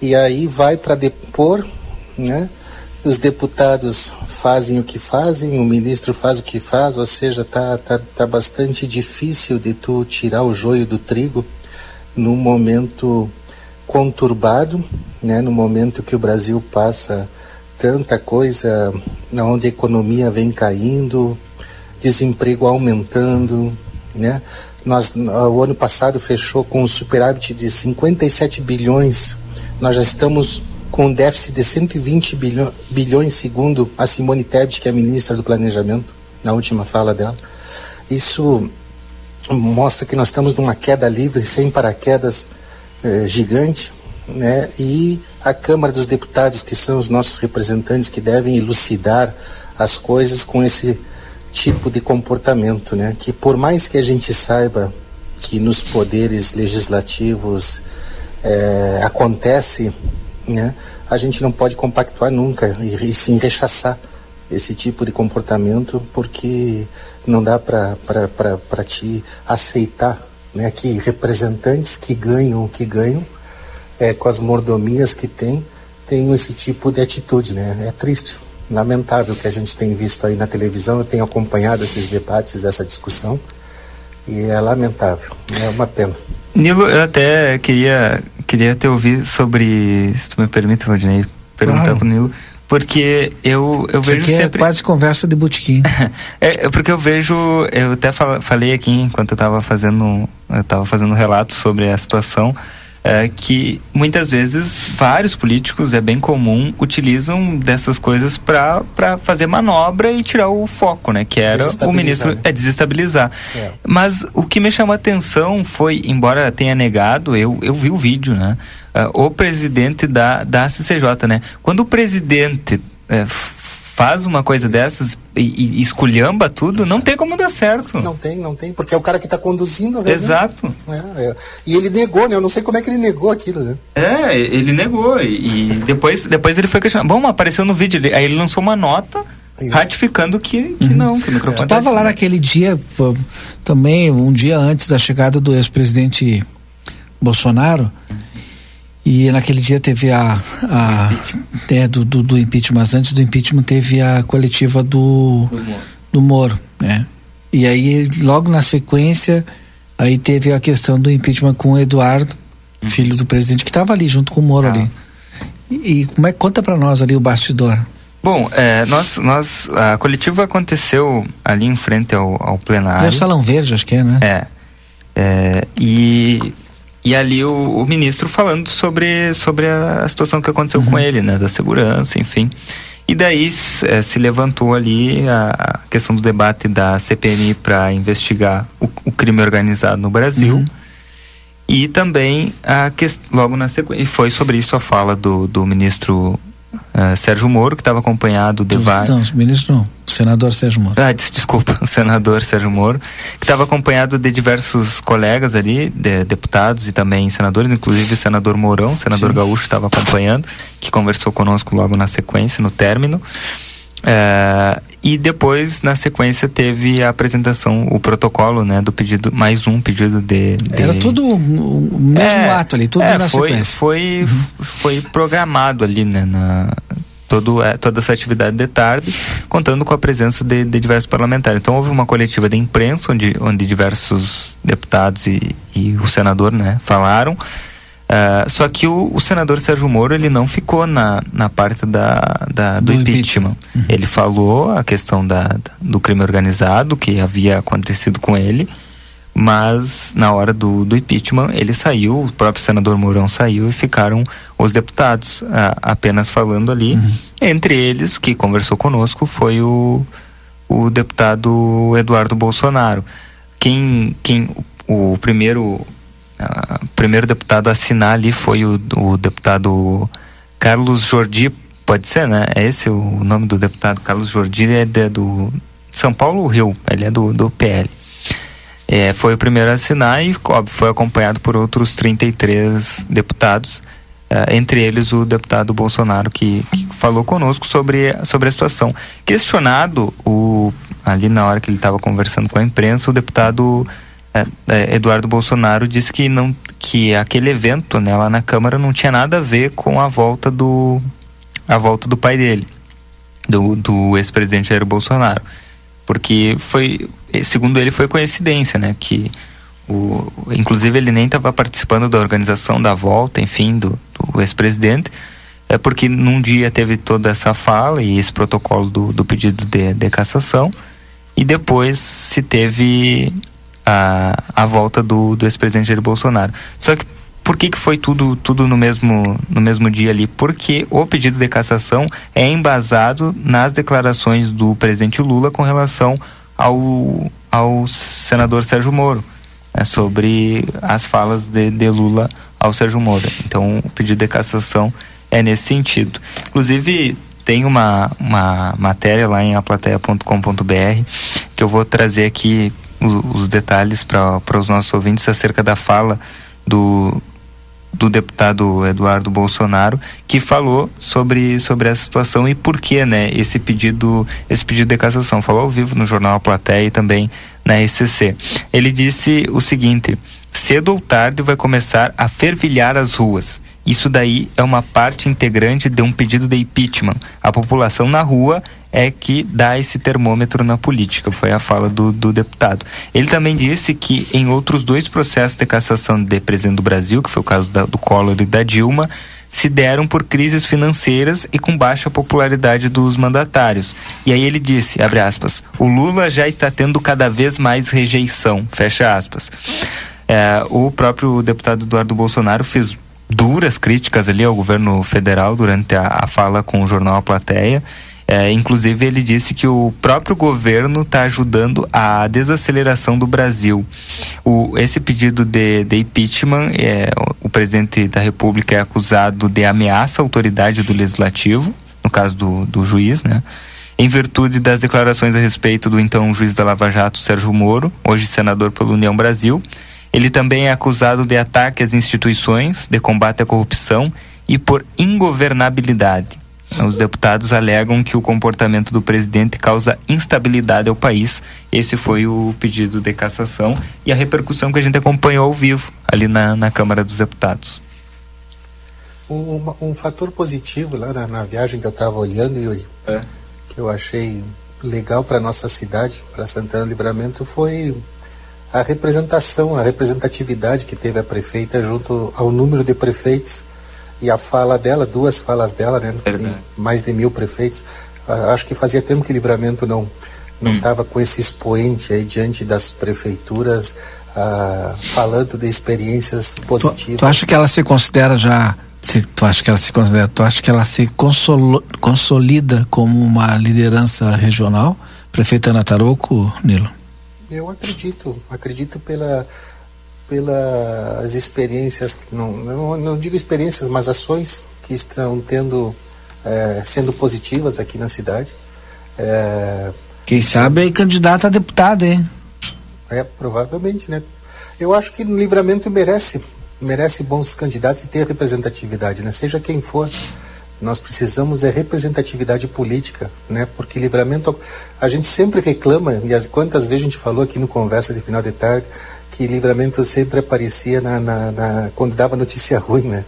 E aí vai para depor, né? Os deputados fazem o que fazem, o ministro faz o que faz, ou seja, tá, tá, tá bastante difícil de tu tirar o joio do trigo num momento conturbado, né? No momento que o Brasil passa tanta coisa, onde a economia vem caindo, desemprego aumentando, né? Nós, o ano passado fechou com um superávit de 57 bilhões. Nós já estamos com um déficit de 120 bilhões, bilhões, segundo a Simone Tebet, que é a ministra do Planejamento, na última fala dela. Isso mostra que nós estamos numa queda livre, sem paraquedas, eh, gigante, né? E a Câmara dos Deputados, que são os nossos representantes, que devem elucidar as coisas com esse tipo de comportamento, né? Que por mais que a gente saiba que nos poderes legislativos é, acontece, né? A gente não pode compactuar nunca e, e sim rechaçar esse tipo de comportamento porque não dá para te aceitar né, que representantes que ganham o que ganham é, com as mordomias que têm tenham esse tipo de atitude, né? É triste lamentável que a gente tem visto aí na televisão. Eu tenho acompanhado esses debates, essa discussão, e é lamentável, é uma pena. Nilo, eu até queria, queria te ouvir sobre, se tu me permite, Valdinei, perguntar claro. pro Nilo, porque eu, eu vejo Isso é sempre... é quase conversa de botequim. É, [LAUGHS] é, porque eu vejo, eu até falei aqui enquanto eu estava fazendo, eu tava fazendo um relato sobre a situação, é, que muitas vezes vários políticos, é bem comum, utilizam dessas coisas para fazer manobra e tirar o foco, né? Que era o ministro é desestabilizar. É. Mas o que me chamou a atenção foi, embora tenha negado, eu, eu vi o vídeo, né? Uh, o presidente da, da CCJ, né? Quando o presidente uh, faz uma coisa dessas e, e esculhamba tudo, Exato. não tem como dar certo. Não tem, não tem, porque é o cara que está conduzindo a reunião. Exato. É, é. E ele negou, né? Eu não sei como é que ele negou aquilo, né? É, ele negou. E, e depois, depois ele foi questionado. Bom, apareceu no vídeo, aí ele lançou uma nota isso. ratificando que, que uhum. não, que o microfone estava lá naquele dia, também um dia antes da chegada do ex-presidente Bolsonaro, e naquele dia teve a, a é, do, do, do, impeachment, mas antes do impeachment teve a coletiva do, do Moro. do Moro, né? E aí logo na sequência aí teve a questão do impeachment com o Eduardo, uhum. filho do presidente que estava ali junto com o Moro ah. ali. E, e como é conta para nós ali o bastidor? Bom, é, nós, nós, a coletiva aconteceu ali em frente ao, ao plenário. É o Salão Verde, acho que é, né? É. é e, e ali o, o, ministro falando sobre, sobre a, situação que aconteceu uhum. com ele, né? Da segurança, enfim. E daí é, se levantou ali a, a, questão do debate da CPMI para investigar o, o, crime organizado no Brasil. Uhum. E também a questão, logo na sequência, e foi sobre isso a fala do, do ministro Uh, Sérgio Moro, que estava acompanhado de vários. Não, ministro não, senador Sérgio Moro. Ah, des desculpa, [LAUGHS] senador Sérgio Moro, que estava acompanhado de diversos colegas ali, de, deputados e também senadores, inclusive o senador Mourão, o senador Sim. Gaúcho estava acompanhando, que conversou conosco logo na sequência, no término. É, e depois, na sequência, teve a apresentação, o protocolo, né, do pedido, mais um pedido de. de... Era tudo o mesmo é, ato ali, tudo é, na foi, sequência. Foi, uhum. foi programado ali, né, na, todo, é, toda essa atividade de tarde, contando com a presença de, de, diversos parlamentares. Então houve uma coletiva de imprensa onde, onde diversos deputados e, e o senador né, falaram. Uh, só que o, o, senador Sérgio Moro ele não ficou na, na parte da, da do, do, impeachment. impeachment. Uhum. Ele falou a questão da, do crime organizado que havia acontecido com ele, mas na hora do, do impeachment ele saiu, o próprio senador Mourão saiu e ficaram os deputados uh, apenas falando ali. Uhum. Entre eles, que conversou conosco, foi o, o deputado Eduardo Bolsonaro. Quem, quem o primeiro o primeiro deputado a assinar ali foi o, o deputado Carlos Jordi, pode ser, né? É esse o nome do deputado Carlos Jordi, é de, do São Paulo Rio, ele é do, do PL. É, foi o primeiro a assinar e óbvio, foi acompanhado por outros 33 deputados, é, entre eles o deputado Bolsonaro, que, que, falou conosco sobre, sobre a situação. Questionado o, ali na hora que ele estava conversando com a imprensa, o deputado é, é, Eduardo Bolsonaro disse que não que aquele evento né, lá na Câmara não tinha nada a ver com a volta do a volta do pai dele, do, do ex-presidente Jair Bolsonaro, porque foi segundo ele foi coincidência, né, que o, inclusive ele nem estava participando da organização da volta, enfim, do, do ex-presidente, é porque num dia teve toda essa fala e esse protocolo do, do pedido de, de cassação e depois se teve a, a volta do, do ex-presidente Jair Bolsonaro. Só que por que, que foi tudo, tudo no, mesmo, no mesmo dia ali? Porque o pedido de cassação é embasado nas declarações do presidente Lula com relação ao, ao senador Sérgio Moro, né, sobre as falas de, de Lula ao Sérgio Moro. Então, o pedido de cassação é nesse sentido. Inclusive, tem uma, uma matéria lá em aplateia.com.br que eu vou trazer aqui os, detalhes para os nossos ouvintes acerca da fala do, do deputado Eduardo Bolsonaro que falou sobre, sobre essa situação e por que né, esse pedido esse pedido de cassação. Falou ao vivo no jornal A Plateia e também na SCC ele disse o seguinte cedo ou tarde vai começar a fervilhar as ruas isso daí é uma parte integrante de um pedido de impeachment. A população na rua é que dá esse termômetro na política, foi a fala do, do deputado. Ele também disse que em outros dois processos de cassação de presidente do Brasil, que foi o caso da, do Collor e da Dilma, se deram por crises financeiras e com baixa popularidade dos mandatários. E aí ele disse, abre aspas, o Lula já está tendo cada vez mais rejeição, fecha aspas. É, o próprio deputado Eduardo Bolsonaro fez duras críticas ali ao governo federal durante a, a fala com o jornal A Plateia. É, inclusive, ele disse que o próprio governo está ajudando a desaceleração do Brasil. O, esse pedido de, de impeachment, é, o, presidente da República é acusado de ameaça à autoridade do legislativo, no caso do, do juiz, né? em virtude das declarações a respeito do então juiz da Lava Jato, Sérgio Moro, hoje senador pela União Brasil. Ele também é acusado de ataque às instituições, de combate à corrupção e por ingovernabilidade. Os deputados alegam que o comportamento do presidente causa instabilidade ao país. Esse foi o pedido de cassação e a repercussão que a gente acompanhou ao vivo ali na, na Câmara dos Deputados. Um, um fator positivo lá na, na, viagem que eu estava olhando, Yuri, é. que eu achei legal para nossa cidade, para Santana Livramento, foi a representação, a representatividade que teve a prefeita junto ao número de prefeitos e a fala dela, duas falas dela, né? Mais de mil prefeitos. Acho que fazia tempo que Livramento não não estava hum. com esse expoente aí diante das prefeituras ah, falando de experiências positivas. Tu, tu acha que ela se considera já se, tu acha que ela se considera, tu acha que ela se consolo, consolida como uma liderança regional, prefeita Ana Taroco, Nilo? Eu acredito, acredito pela pelas experiências, não, não, não, digo experiências, mas ações que estão tendo, é, sendo positivas aqui na cidade. É, Quem sabe é candidata a deputada, hein? É, provavelmente, né? Eu acho que o livramento merece, merece bons candidatos e ter representatividade, né? Seja quem for. Nós precisamos é representatividade política, né? Porque livramento, a gente sempre reclama, e as, quantas vezes a gente falou aqui no conversa de final de tarde, que livramento sempre aparecia na, na, na quando dava notícia ruim, né?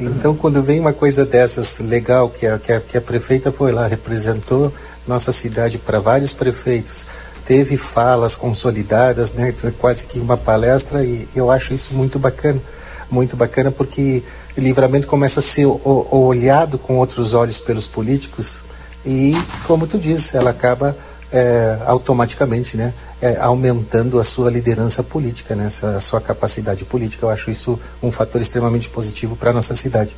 Então, quando vem uma coisa dessas legal, que a, que a, que a prefeita foi lá, representou nossa cidade para vários prefeitos, teve falas consolidadas, né? Quase que uma palestra, e eu acho isso muito bacana muito bacana porque livramento começa a ser olhado com outros olhos pelos políticos e, como tu disse, ela acaba é, automaticamente, né, é, aumentando a sua liderança política, né, a sua capacidade política. Eu acho isso um fator extremamente positivo para a nossa cidade.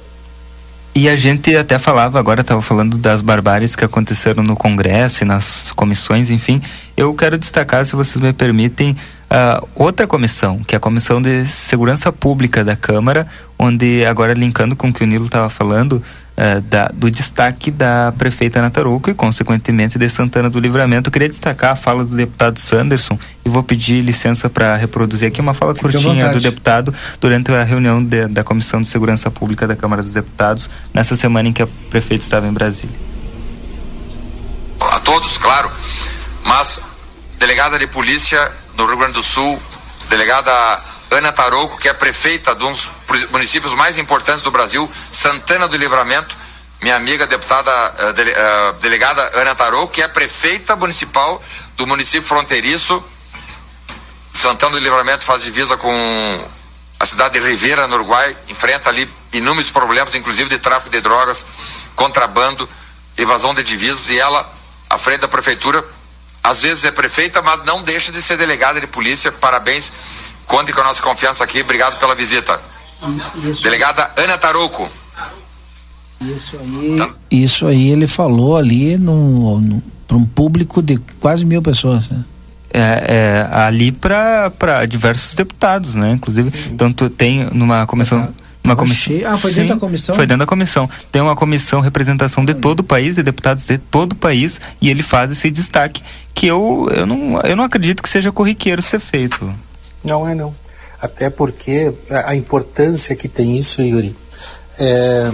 E a gente até falava, agora estava falando das barbáries que aconteceram no Congresso e nas comissões, enfim. Eu quero destacar, se vocês me permitem, uh, outra comissão, que é a Comissão de Segurança Pública da Câmara, onde, agora linkando com o que o Nilo estava falando, uh, da, do destaque da prefeita Nataruco e, consequentemente, de Santana do Livramento. Eu queria destacar a fala do deputado Sanderson e vou pedir licença para reproduzir aqui uma fala Fique curtinha do deputado durante a reunião de, da Comissão de Segurança Pública da Câmara dos Deputados, nessa semana em que a prefeita estava em Brasília. A todos, claro, mas delegada de polícia no Rio Grande do Sul, delegada Ana Tarouco, que é prefeita de um dos municípios mais importantes do Brasil, Santana do Livramento, minha amiga deputada dele, uh, delegada Ana Tarouco, que é prefeita municipal do município fronteiriço. Santana do Livramento faz divisa com a cidade de Rivera, no Uruguai, enfrenta ali inúmeros problemas, inclusive de tráfico de drogas, contrabando, evasão de divisas, e ela, à frente da prefeitura, às vezes é prefeita, mas não deixa de ser delegada de polícia. Parabéns. Conte com a nossa confiança aqui. Obrigado pela visita. Isso. Delegada Ana Tarouco. Isso aí, tá. isso aí ele falou ali no, no para um público de quase mil pessoas. Né? É, é, ali para diversos deputados, né? Inclusive, tanto tem numa comissão. Uma comissão. Ah, foi dentro Sim, da comissão? Foi dentro da comissão. Tem uma comissão representação de todo o país, de deputados de todo o país, e ele faz esse destaque que eu, eu, não, eu não acredito que seja corriqueiro ser feito. Não é não. Até porque a, a importância que tem isso, Yuri. É,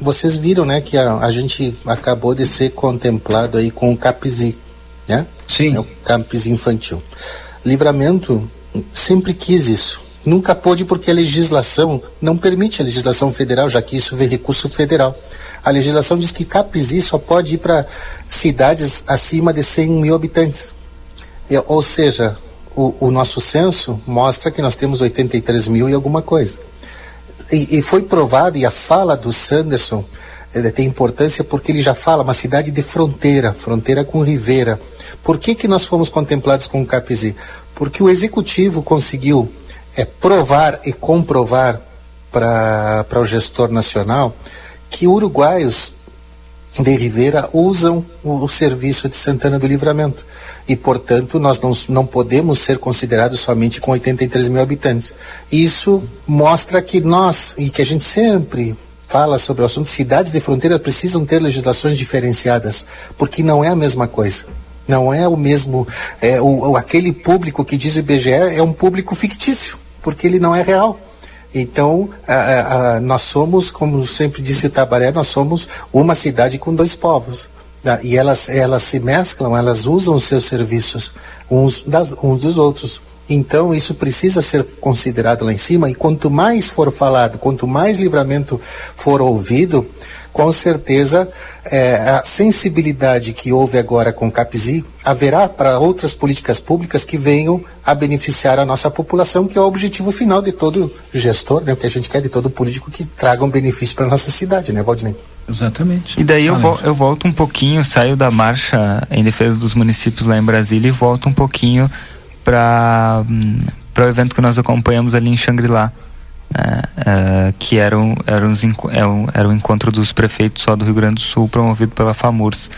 vocês viram, né, que a, a, gente acabou de ser contemplado aí com o CAPSI, né? Sim. É o CAPSI infantil. Livramento sempre quis isso Nunca pôde porque a legislação não permite a legislação federal, já que isso vem recurso federal. A legislação diz que CAPSI só pode ir para cidades acima de 100 mil habitantes. E, ou seja, o, o, nosso censo mostra que nós temos 83 mil e alguma coisa. E, e foi provado, e a fala do Sanderson eh, tem importância porque ele já fala uma cidade de fronteira, fronteira com Ribeira. Por que, que nós fomos contemplados com o CAPSI? Porque o executivo conseguiu é provar e comprovar para o gestor nacional que uruguaios de Rivera usam o, o, serviço de Santana do Livramento. E, portanto, nós não, não podemos ser considerados somente com 83 mil habitantes. Isso mostra que nós, e que a gente sempre fala sobre o assunto, cidades de fronteira precisam ter legislações diferenciadas, porque não é a mesma coisa. Não é o mesmo. É, o, aquele público que diz o IBGE é um público fictício, porque ele não é real. Então, a, a, nós somos, como sempre disse o Tabaré, nós somos uma cidade com dois povos. Tá? E elas, elas se mesclam, elas usam os seus serviços uns, das, uns dos outros. Então, isso precisa ser considerado lá em cima, e quanto mais for falado, quanto mais livramento for ouvido, com certeza é, a sensibilidade que houve agora com o CAPSI haverá para outras políticas públicas que venham a beneficiar a nossa população, que é o objetivo final de todo gestor, né, o que a gente quer de todo político que traga um benefício para a nossa cidade, né, Valdinei? Exatamente. E daí eu, vo eu volto um pouquinho, saio da marcha em defesa dos municípios lá em Brasília e volto um pouquinho para hum, o evento que nós acompanhamos ali em Xangri-Lá uh, que era, um, era, uns, um, era um encontro dos prefeitos só do Rio Grande do Sul, promovido pela FAMURS.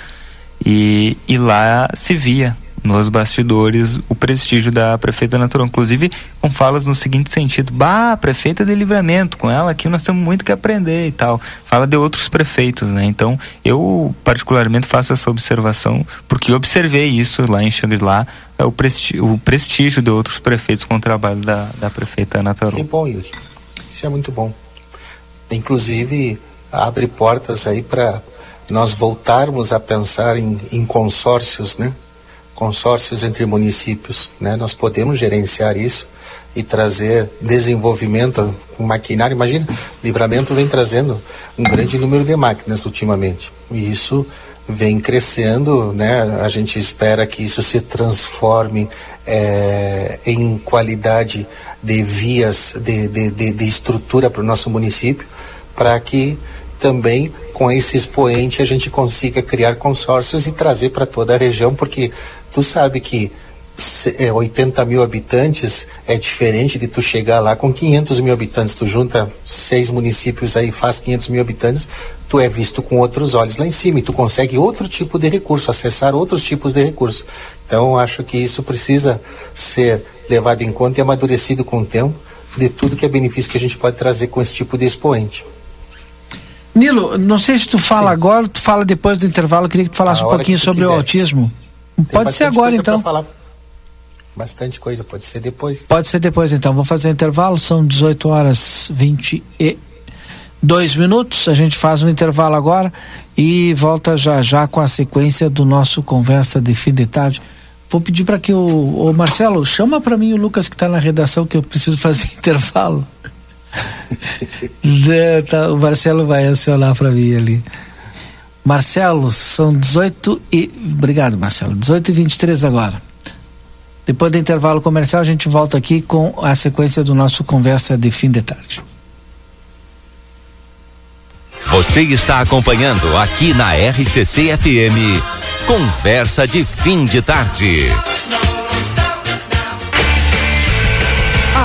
E, e lá se via nos bastidores o prestígio da prefeita natural, inclusive com falas no seguinte sentido: "Bah, prefeita de Livramento, com ela aqui nós temos muito que aprender e tal". Fala de outros prefeitos, né? Então, eu particularmente faço essa observação porque observei isso lá em Xangri-Lá, é o, prestígio, o prestígio de outros prefeitos com o trabalho da, da prefeita natural. Que bom, Yuri. Isso é muito bom. Inclusive, abre portas aí para nós voltarmos a pensar em, em consórcios, né? Consórcios entre municípios, né? Nós podemos gerenciar isso e trazer desenvolvimento com maquinário. Imagina, Livramento vem trazendo um grande número de máquinas ultimamente. E isso vem crescendo, né? A gente espera que isso se transforme é, em qualidade de vias, de, de, de, de estrutura para o nosso município, para que também com esse expoente a gente consiga criar consórcios e trazer para toda a região, porque tu sabe que 80 é, mil habitantes é diferente de tu chegar lá com 500 mil habitantes. Tu junta seis municípios aí, faz 500 mil habitantes, tu é visto com outros olhos lá em cima e tu consegue outro tipo de recurso, acessar outros tipos de recurso. Então, acho que isso precisa ser levado em conta e amadurecido com o tempo de tudo que é benefício que a gente pode trazer com esse tipo de expoente. Nilo, não sei se tu fala Sim. agora, tu fala depois do intervalo, eu queria que tu falasse um pouquinho sobre o autismo. Pode ser agora então. Falar bastante coisa, pode ser depois. Pode ser depois, então. Vou fazer intervalo, são 18 horas 22 minutos. A gente faz um intervalo agora e volta já já com a sequência do nosso conversa de fim de tarde. Vou pedir para que o, o, Marcelo chama para mim o Lucas que está na redação que eu preciso fazer [LAUGHS] intervalo. [LAUGHS] é, tá, o Marcelo vai acionar para mim ali. Marcelo, são 18 e. Obrigado, Marcelo. 18 e 23 agora. Depois do intervalo comercial, a gente volta aqui com a sequência do nosso conversa de fim de tarde. Você está acompanhando aqui na RCC FM. Conversa de fim de tarde.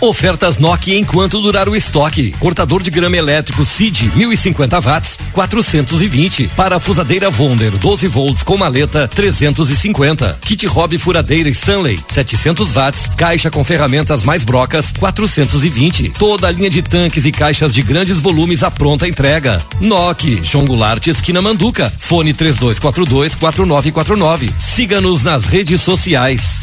Ofertas Nokia enquanto durar o estoque. Cortador de grama elétrico CID 1050 watts 420. Parafusadeira Wonder 12 volts com maleta 350. Kit Hobby furadeira Stanley 700 watts. Caixa com ferramentas mais brocas 420. Toda a linha de tanques e caixas de grandes volumes à pronta entrega. Nokia João Goulart esquina Manduca. Fone 3242 4949. Siga-nos nas redes sociais.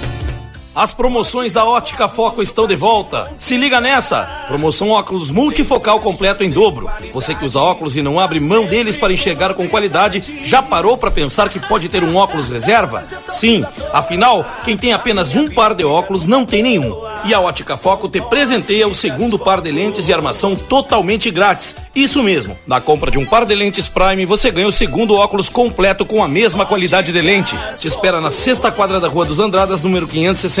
As promoções da Ótica Foco estão de volta. Se liga nessa! Promoção óculos multifocal completo em dobro. Você que usa óculos e não abre mão deles para enxergar com qualidade, já parou para pensar que pode ter um óculos reserva? Sim, afinal, quem tem apenas um par de óculos não tem nenhum. E a Ótica Foco te presenteia o segundo par de lentes e armação totalmente grátis. Isso mesmo, na compra de um par de lentes Prime, você ganha o segundo óculos completo com a mesma qualidade de lente. Te espera na sexta quadra da Rua dos Andradas, número 560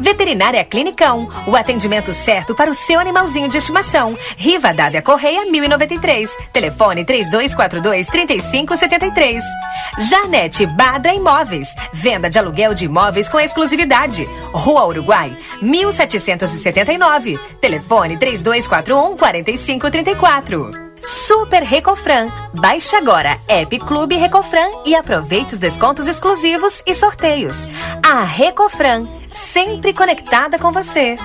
Veterinária Clinicão, o atendimento certo para o seu animalzinho de estimação. Riva Dávia Correia 1093. Telefone 3242 3573. Janete Badra Imóveis, venda de aluguel de imóveis com exclusividade. Rua Uruguai 1779. Telefone 3241 4534. Super Recofran. Baixe agora App Clube Recofran e aproveite os descontos exclusivos e sorteios. A Recofran, sempre conectada com você.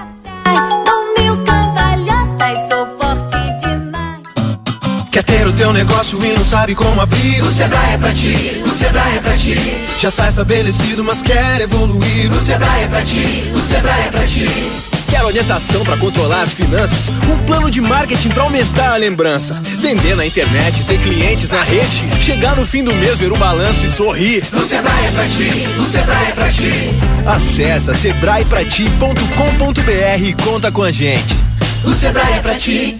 Quer ter o teu negócio e não sabe como abrir? O Sebrae é pra ti, o Sebrae é pra ti. Já tá estabelecido, mas quer evoluir? O Sebrae é pra ti, o Sebrae é pra ti. Quer orientação para controlar as finanças? Um plano de marketing para aumentar a lembrança? Vender na internet, ter clientes na rede? Chegar no fim do mês, ver o balanço e sorrir? O Sebrae é pra ti, o Sebrae é pra ti. Acesse sebraeprati.com.br e conta com a gente. O Sebrae é pra ti.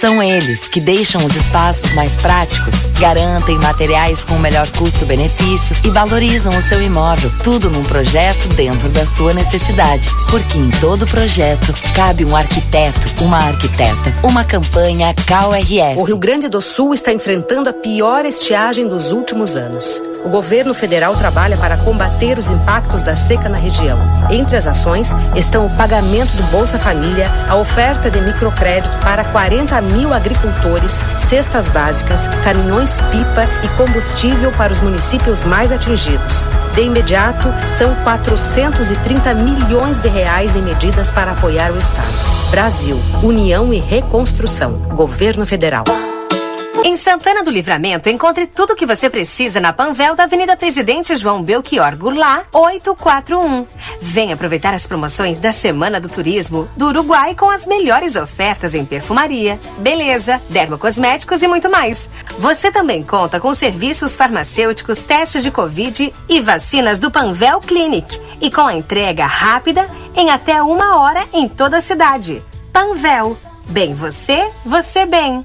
São eles que deixam os espaços mais práticos, garantem materiais com o melhor custo-benefício e valorizam o seu imóvel. Tudo num projeto dentro da sua necessidade. Porque em todo projeto cabe um arquiteto, uma arquiteta. Uma campanha KRS. O Rio Grande do Sul está enfrentando a pior estiagem dos últimos anos. O governo federal trabalha para combater os impactos da seca na região. Entre as ações estão o pagamento do Bolsa Família, a oferta de microcrédito para 40 mil agricultores, cestas básicas, caminhões-pipa e combustível para os municípios mais atingidos. De imediato, são 430 milhões de reais em medidas para apoiar o Estado. Brasil, União e Reconstrução. Governo Federal. Em Santana do Livramento, encontre tudo o que você precisa na Panvel da Avenida Presidente João Belchior Goulart, 841. Venha aproveitar as promoções da Semana do Turismo do Uruguai com as melhores ofertas em perfumaria, beleza, dermocosméticos e muito mais. Você também conta com serviços farmacêuticos, testes de Covid e vacinas do Panvel Clinic. E com a entrega rápida em até uma hora em toda a cidade. Panvel. Bem você, você bem.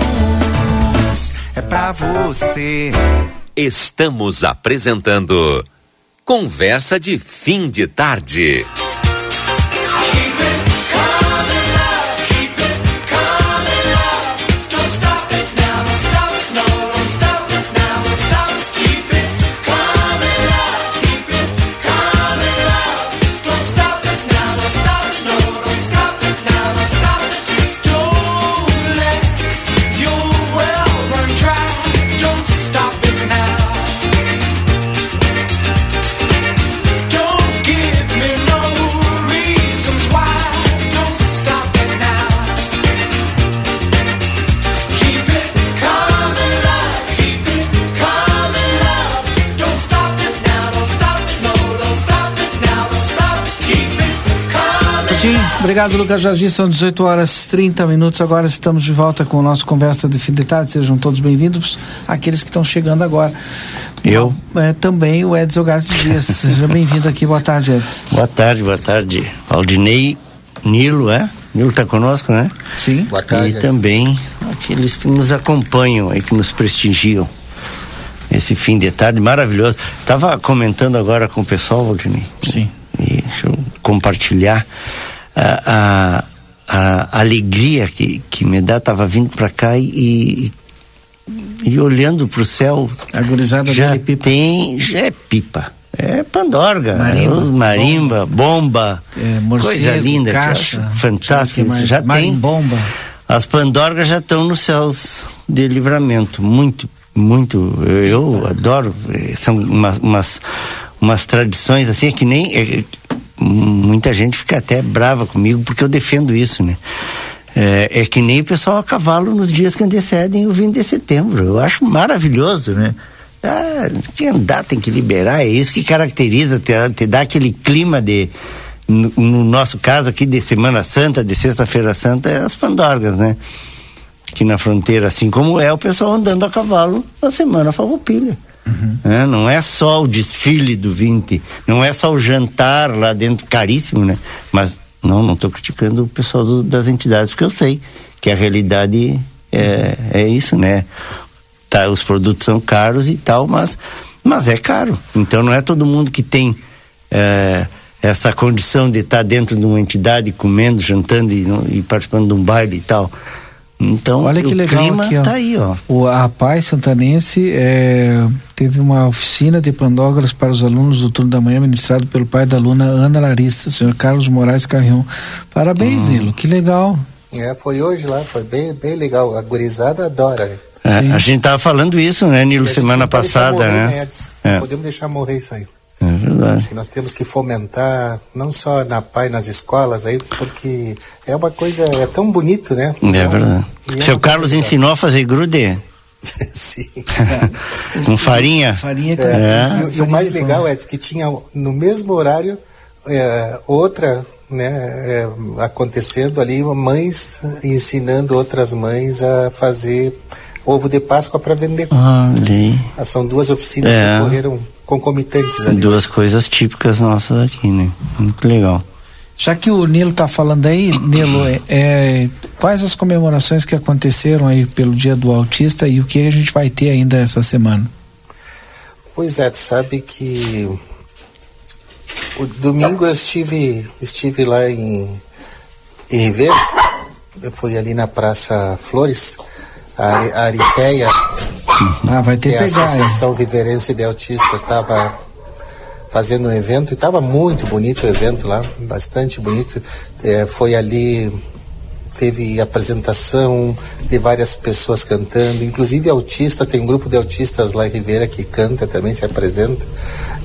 é pra você. Estamos apresentando Conversa de Fim de Tarde. Obrigado, Lucas Jardim. São 18 horas 30 minutos. Agora estamos de volta com o nosso Conversa de Fim de Tarde. Sejam todos bem-vindos, aqueles que estão chegando agora. Eu? É, também o Edson Garte Dias. [LAUGHS] Seja bem-vindo aqui. Boa tarde, Edson. Boa tarde, boa tarde. Aldinei Nilo, é? Nilo está conosco, né? Sim. Boa tarde. E também aqueles que nos acompanham aí, que nos prestigiam. Esse fim de tarde maravilhoso. Estava comentando agora com o pessoal, Aldinei. Sim. E deixa eu compartilhar a, a, a alegria que, que me dá, estava vindo para cá e, e, e olhando para o céu. A gurizada já dele pipa. tem, já é pipa. É pandorga, Marimba, os marimba, bomba, É, morcego, coisa linda, caixa, fantástico. mais? Já tem, Marimbomba. as pandorgas já estão nos céus de livramento, muito, muito. Eu, eu adoro. eh, São umas, umas, umas tradições assim é que nem é, muita gente fica até brava comigo porque eu defendo isso, né? É, é que nem o pessoal a cavalo nos dias que antecedem o 20 de setembro. Eu acho maravilhoso, né? Ah, que andar tem que liberar, é isso que caracteriza, te, te dá aquele clima de, no, no nosso caso aqui de Semana Santa, de Sexta-feira Santa, é as pandorgas, né? Aqui na fronteira, assim como é o pessoal andando a cavalo na Semana Favopilha. É, não é só o desfile do 20, não é só o jantar lá dentro, caríssimo, né? Mas não, não estou criticando o pessoal do, das entidades, porque eu sei que a realidade é, é isso, né? Tá, os produtos são caros e tal, mas, mas é caro. Então não é todo mundo que tem é, essa condição de estar dentro de uma entidade, comendo, jantando e, e participando de um baile e tal. Então, Olha que o legal clima aqui, ó. tá aí, ó. O, a Paz Santanense é, teve uma oficina de pandógaras para os alunos do turno da manhã, ministrado pelo pai da aluna Ana Larissa, o senhor Carlos Moraes Carrion. Parabéns, Hum. Nilo, que legal. É, foi hoje lá, foi bem, bem legal. A gurizada adora. É, a gente tava falando isso, né, Nilo, semana passada, morrer, né? Edson? É. Não podemos deixar morrer isso aí. É verdade. Que nós temos que fomentar, não só na PAI, nas escolas aí, porque é uma coisa, é tão bonito, né? É verdade. e é Seu uma Carlos coisa ensinou a fazer grude [LAUGHS] Sim. [LAUGHS] com farinha. Farinha com É, É. E, e o mais legal, Edson, que tinha no mesmo horário é, outra né, é, acontecendo ali, mães ensinando outras mães a fazer ovo de Páscoa para vender. Ah, ali. Ah, São duas oficinas É. que correram concomitantes ali. Duas coisas típicas nossas aqui, né? Muito legal. Já que o Nilo está falando aí, Nilo, é, é, quais as comemorações que aconteceram aí pelo Dia do Autista e o que a gente vai ter ainda essa semana? Pois é, tu sabe que o domingo eu estive, estive lá em, em Ribeira, eu fui ali na Praça Flores, a, a Ariteia, Ah, vai ter que que é a pegar, hein? Associação Riverense de Autistas, estava fazendo um evento e estava muito bonito o evento lá, bastante bonito. É, foi ali, teve apresentação de várias pessoas cantando, inclusive autistas, tem um grupo de autistas lá em Ribeira que canta também, se apresenta.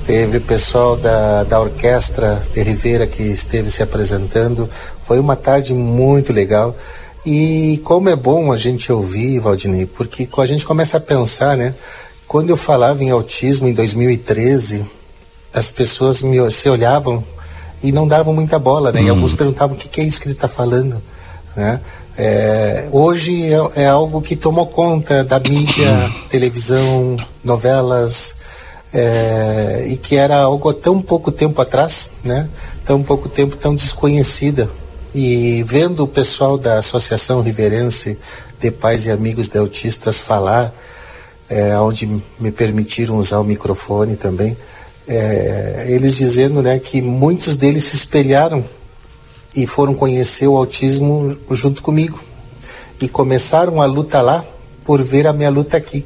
Teve pessoal da, da orquestra de Ribeira que esteve se apresentando. Foi uma tarde muito legal. E como é bom a gente ouvir, Valdinei, porque a gente começa a pensar, né? Quando eu falava em autismo em 2013, as pessoas me, se olhavam e não davam muita bola, né? E alguns perguntavam o que, que é isso que ele está falando, né? É, hoje é, é algo que tomou conta da mídia, televisão, novelas, é, e que era algo há tão pouco tempo atrás, né? Tão pouco tempo, tão desconhecida. E vendo o pessoal da Associação Riverense de Pais e Amigos de Autistas falar, é, onde me permitiram usar o microfone também, é, eles dizendo né, que muitos deles se espelharam e foram conhecer o autismo junto comigo. E começaram a luta lá por ver a minha luta aqui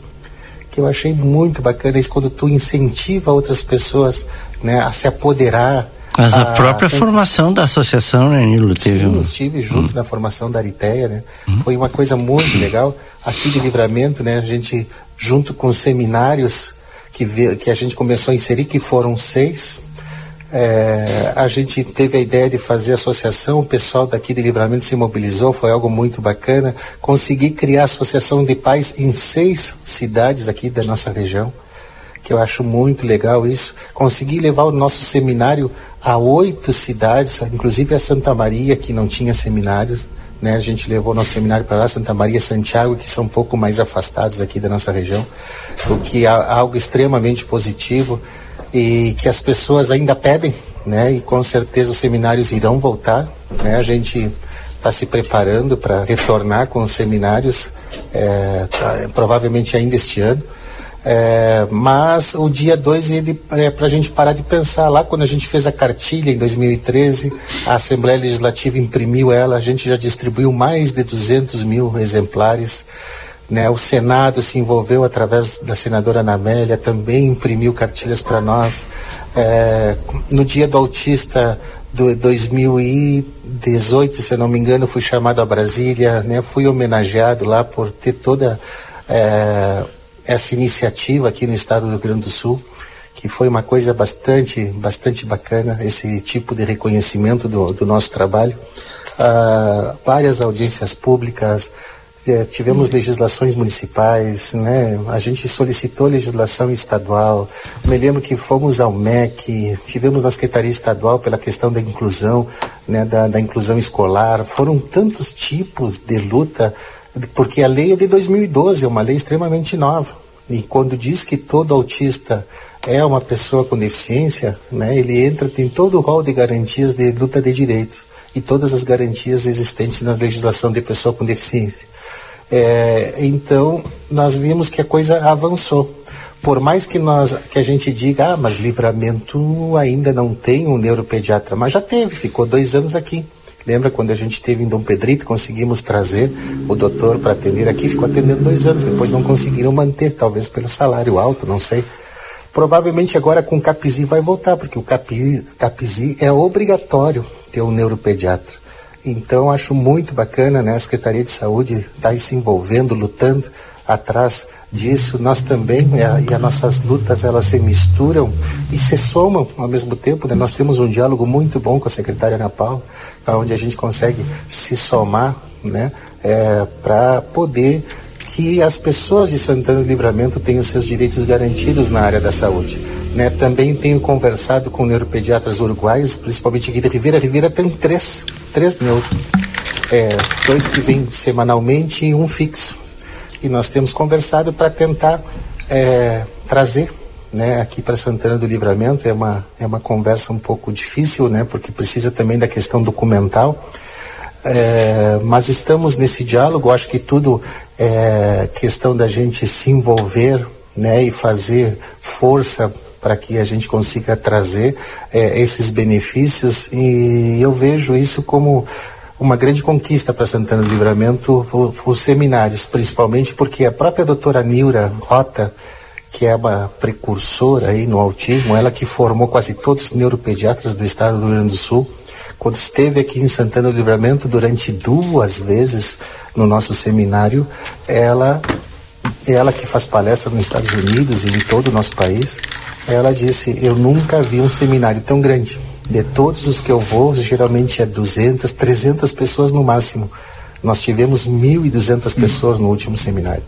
que eu achei muito bacana isso quando tu incentiva outras pessoas né, a se apoderar Mas a a- própria formação da associação, né, Nilo? Teve Sim, um- estive junto na formação da Ariteia, né? Foi uma coisa muito [COUGHS] legal. Aqui de Livramento, né? A gente, junto com os seminários que, vê- que a gente começou a inserir, que foram seis, é, a gente teve a ideia de fazer associação, o pessoal daqui de Livramento se mobilizou, foi algo muito bacana. Consegui criar associação de pais em seis cidades aqui da nossa região que eu acho muito legal isso. Consegui levar o nosso seminário a oito cidades, inclusive a Santa Maria, que não tinha seminários. Né? A gente levou nosso seminário para lá, Santa Maria e Santiago, que são um pouco mais afastados aqui da nossa região, o que é algo extremamente positivo e que as pessoas ainda pedem, né? E com certeza os seminários irão voltar, né? A gente está se preparando para retornar com os seminários, é, tá, provavelmente ainda este ano. É, mas o dia 2 é para a gente parar de pensar. Lá quando a gente fez a cartilha em 2013, a Assembleia Legislativa imprimiu ela, a gente já distribuiu mais de 200 mil exemplares. Né, o Senado se envolveu através da senadora Ana Amélia, também imprimiu cartilhas para nós. É, no dia do autista do 2018, se eu não me engano, fui chamado a Brasília, né, fui homenageado lá por ter toda é, essa iniciativa aqui no estado do Rio Grande do Sul, que foi uma coisa bastante, bastante bacana, esse tipo de reconhecimento do, do nosso trabalho. Ah, várias audiências públicas, eh, tivemos legislações municipais, né? A gente solicitou legislação estadual. Me lembro que fomos ao MEC, tivemos na Secretaria Estadual pela questão da inclusão, né? Da, da inclusão escolar. Foram tantos tipos de luta, porque a lei é de 2012, é uma lei extremamente nova. E quando diz que todo autista é uma pessoa com deficiência, né, ele entra, tem todo o rol de garantias de luta de direitos e todas as garantias existentes na legislação de pessoa com deficiência. É, então, nós vimos que a coisa avançou. Por mais que, nós, que a gente diga, ah, mas livramento ainda não tem um neuropediatra, mas já teve, ficou dois anos aqui. Lembra quando a gente teve em Dom Pedrito, conseguimos trazer o doutor para atender aqui, ficou atendendo dois anos, depois não conseguiram manter, talvez pelo salário alto, não sei. Provavelmente agora com o Capizi vai voltar, porque o Capi, Capizi é obrigatório ter um neuropediatra. Então acho muito bacana, né? A Secretaria de Saúde está se envolvendo, lutando atrás disso. Nós também, e, a, e as nossas lutas, elas se misturam e se somam ao mesmo tempo, né? Nós temos um diálogo muito bom com a secretária Ana Paula, onde a gente consegue se somar, né? É, para poder que as pessoas de Santana do Livramento tenham seus direitos garantidos na área da saúde. Né? Também tenho conversado com neuropediatras uruguaios, principalmente aqui de Ribeira. Ribeira tem três, três neuro. É, dois que vêm semanalmente e um fixo. E nós temos conversado para tentar é, trazer né, aqui para Santana do Livramento. É uma, é uma conversa um pouco difícil, né, porque precisa também da questão documental. É, mas estamos nesse diálogo, acho que tudo é questão da gente se envolver né, e fazer força para que a gente consiga trazer é, esses benefícios e eu vejo isso como uma grande conquista para Santana do Livramento, os seminários, principalmente porque a própria doutora Nilra Rota, que é uma precursora aí no autismo, ela que formou quase todos os neuropediatras do estado do Rio Grande do Sul, quando esteve aqui em Santana do Livramento durante duas vezes no nosso seminário, ela ela que faz palestra nos Estados Unidos e em todo o nosso país, ela disse: Eu nunca vi um seminário tão grande. De todos os que eu vou, geralmente é 200, 300 pessoas no máximo. Nós tivemos 1.200 pessoas no último seminário.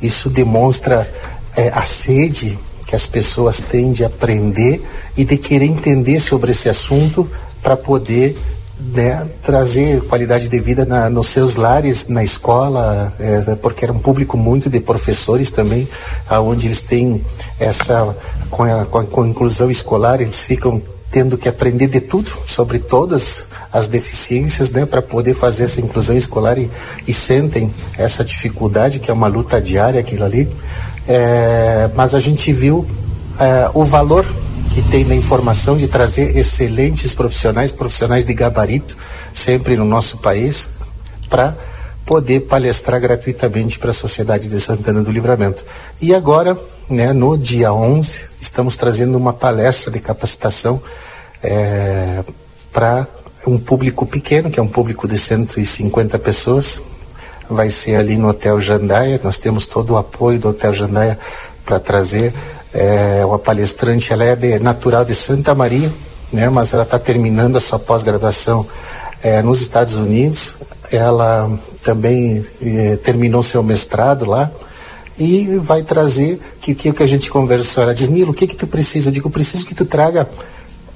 Isso demonstra é, a sede que as pessoas têm de aprender e de querer entender sobre esse assunto para poder né, trazer qualidade de vida na, nos seus lares, na escola, é, porque era um público muito de professores também, aonde eles têm essa com a, com a, com a inclusão escolar, eles ficam tendo que aprender de tudo sobre todas as deficiências, né, para poder fazer essa inclusão escolar e, e, sentem essa dificuldade que é uma luta diária aquilo ali. É, mas a gente viu é, o valor que tem na informação de trazer excelentes profissionais, profissionais de gabarito, sempre no nosso país, para poder palestrar gratuitamente para a sociedade de Santana do Livramento. E agora, né, no dia 11, estamos trazendo uma palestra de capacitação é, para um público pequeno, que é um público de 150 pessoas. Vai ser ali no Hotel Jandaia. Nós temos todo o apoio do Hotel Jandaia para trazer é, uma palestrante, ela é de, natural de Santa Maria, né, mas ela está terminando a sua pós-graduação é, nos Estados Unidos. Ela também é, terminou seu mestrado lá e vai trazer que que, que a gente conversou. Ela diz, Nilo, o que que tu precisa? Eu digo, preciso que tu traga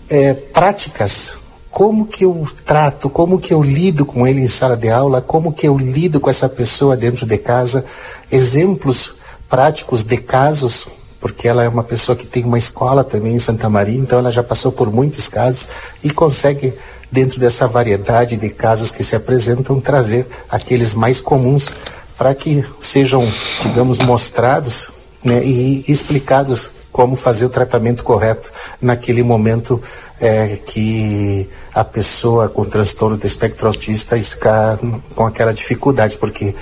é, práticas como que eu trato, como que eu lido com ele em sala de aula, como que eu lido com essa pessoa dentro de casa, exemplos práticos de casos porque ela é uma pessoa que tem uma escola também em Santa Maria, então ela já passou por muitos casos e consegue, dentro dessa variedade de casos que se apresentam, trazer aqueles mais comuns para que sejam, digamos, mostrados né, e explicados como fazer o tratamento correto naquele momento é, que a pessoa com transtorno do espectro autista está com aquela dificuldade, porque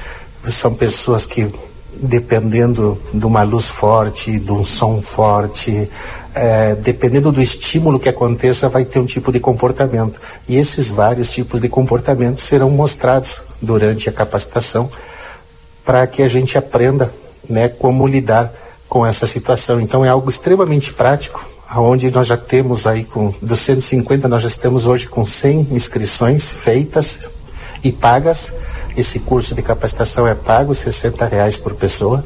são pessoas que dependendo de uma luz forte, de um som forte, é, dependendo do estímulo que aconteça, vai ter um tipo de comportamento. E esses vários tipos de comportamentos serão mostrados durante a capacitação para que a gente aprenda né, como lidar com essa situação. Então é algo extremamente prático, aonde nós já temos aí com dos 150 nós já estamos hoje com 100 inscrições feitas e pagas esse curso de capacitação é pago, 60 reais por pessoa,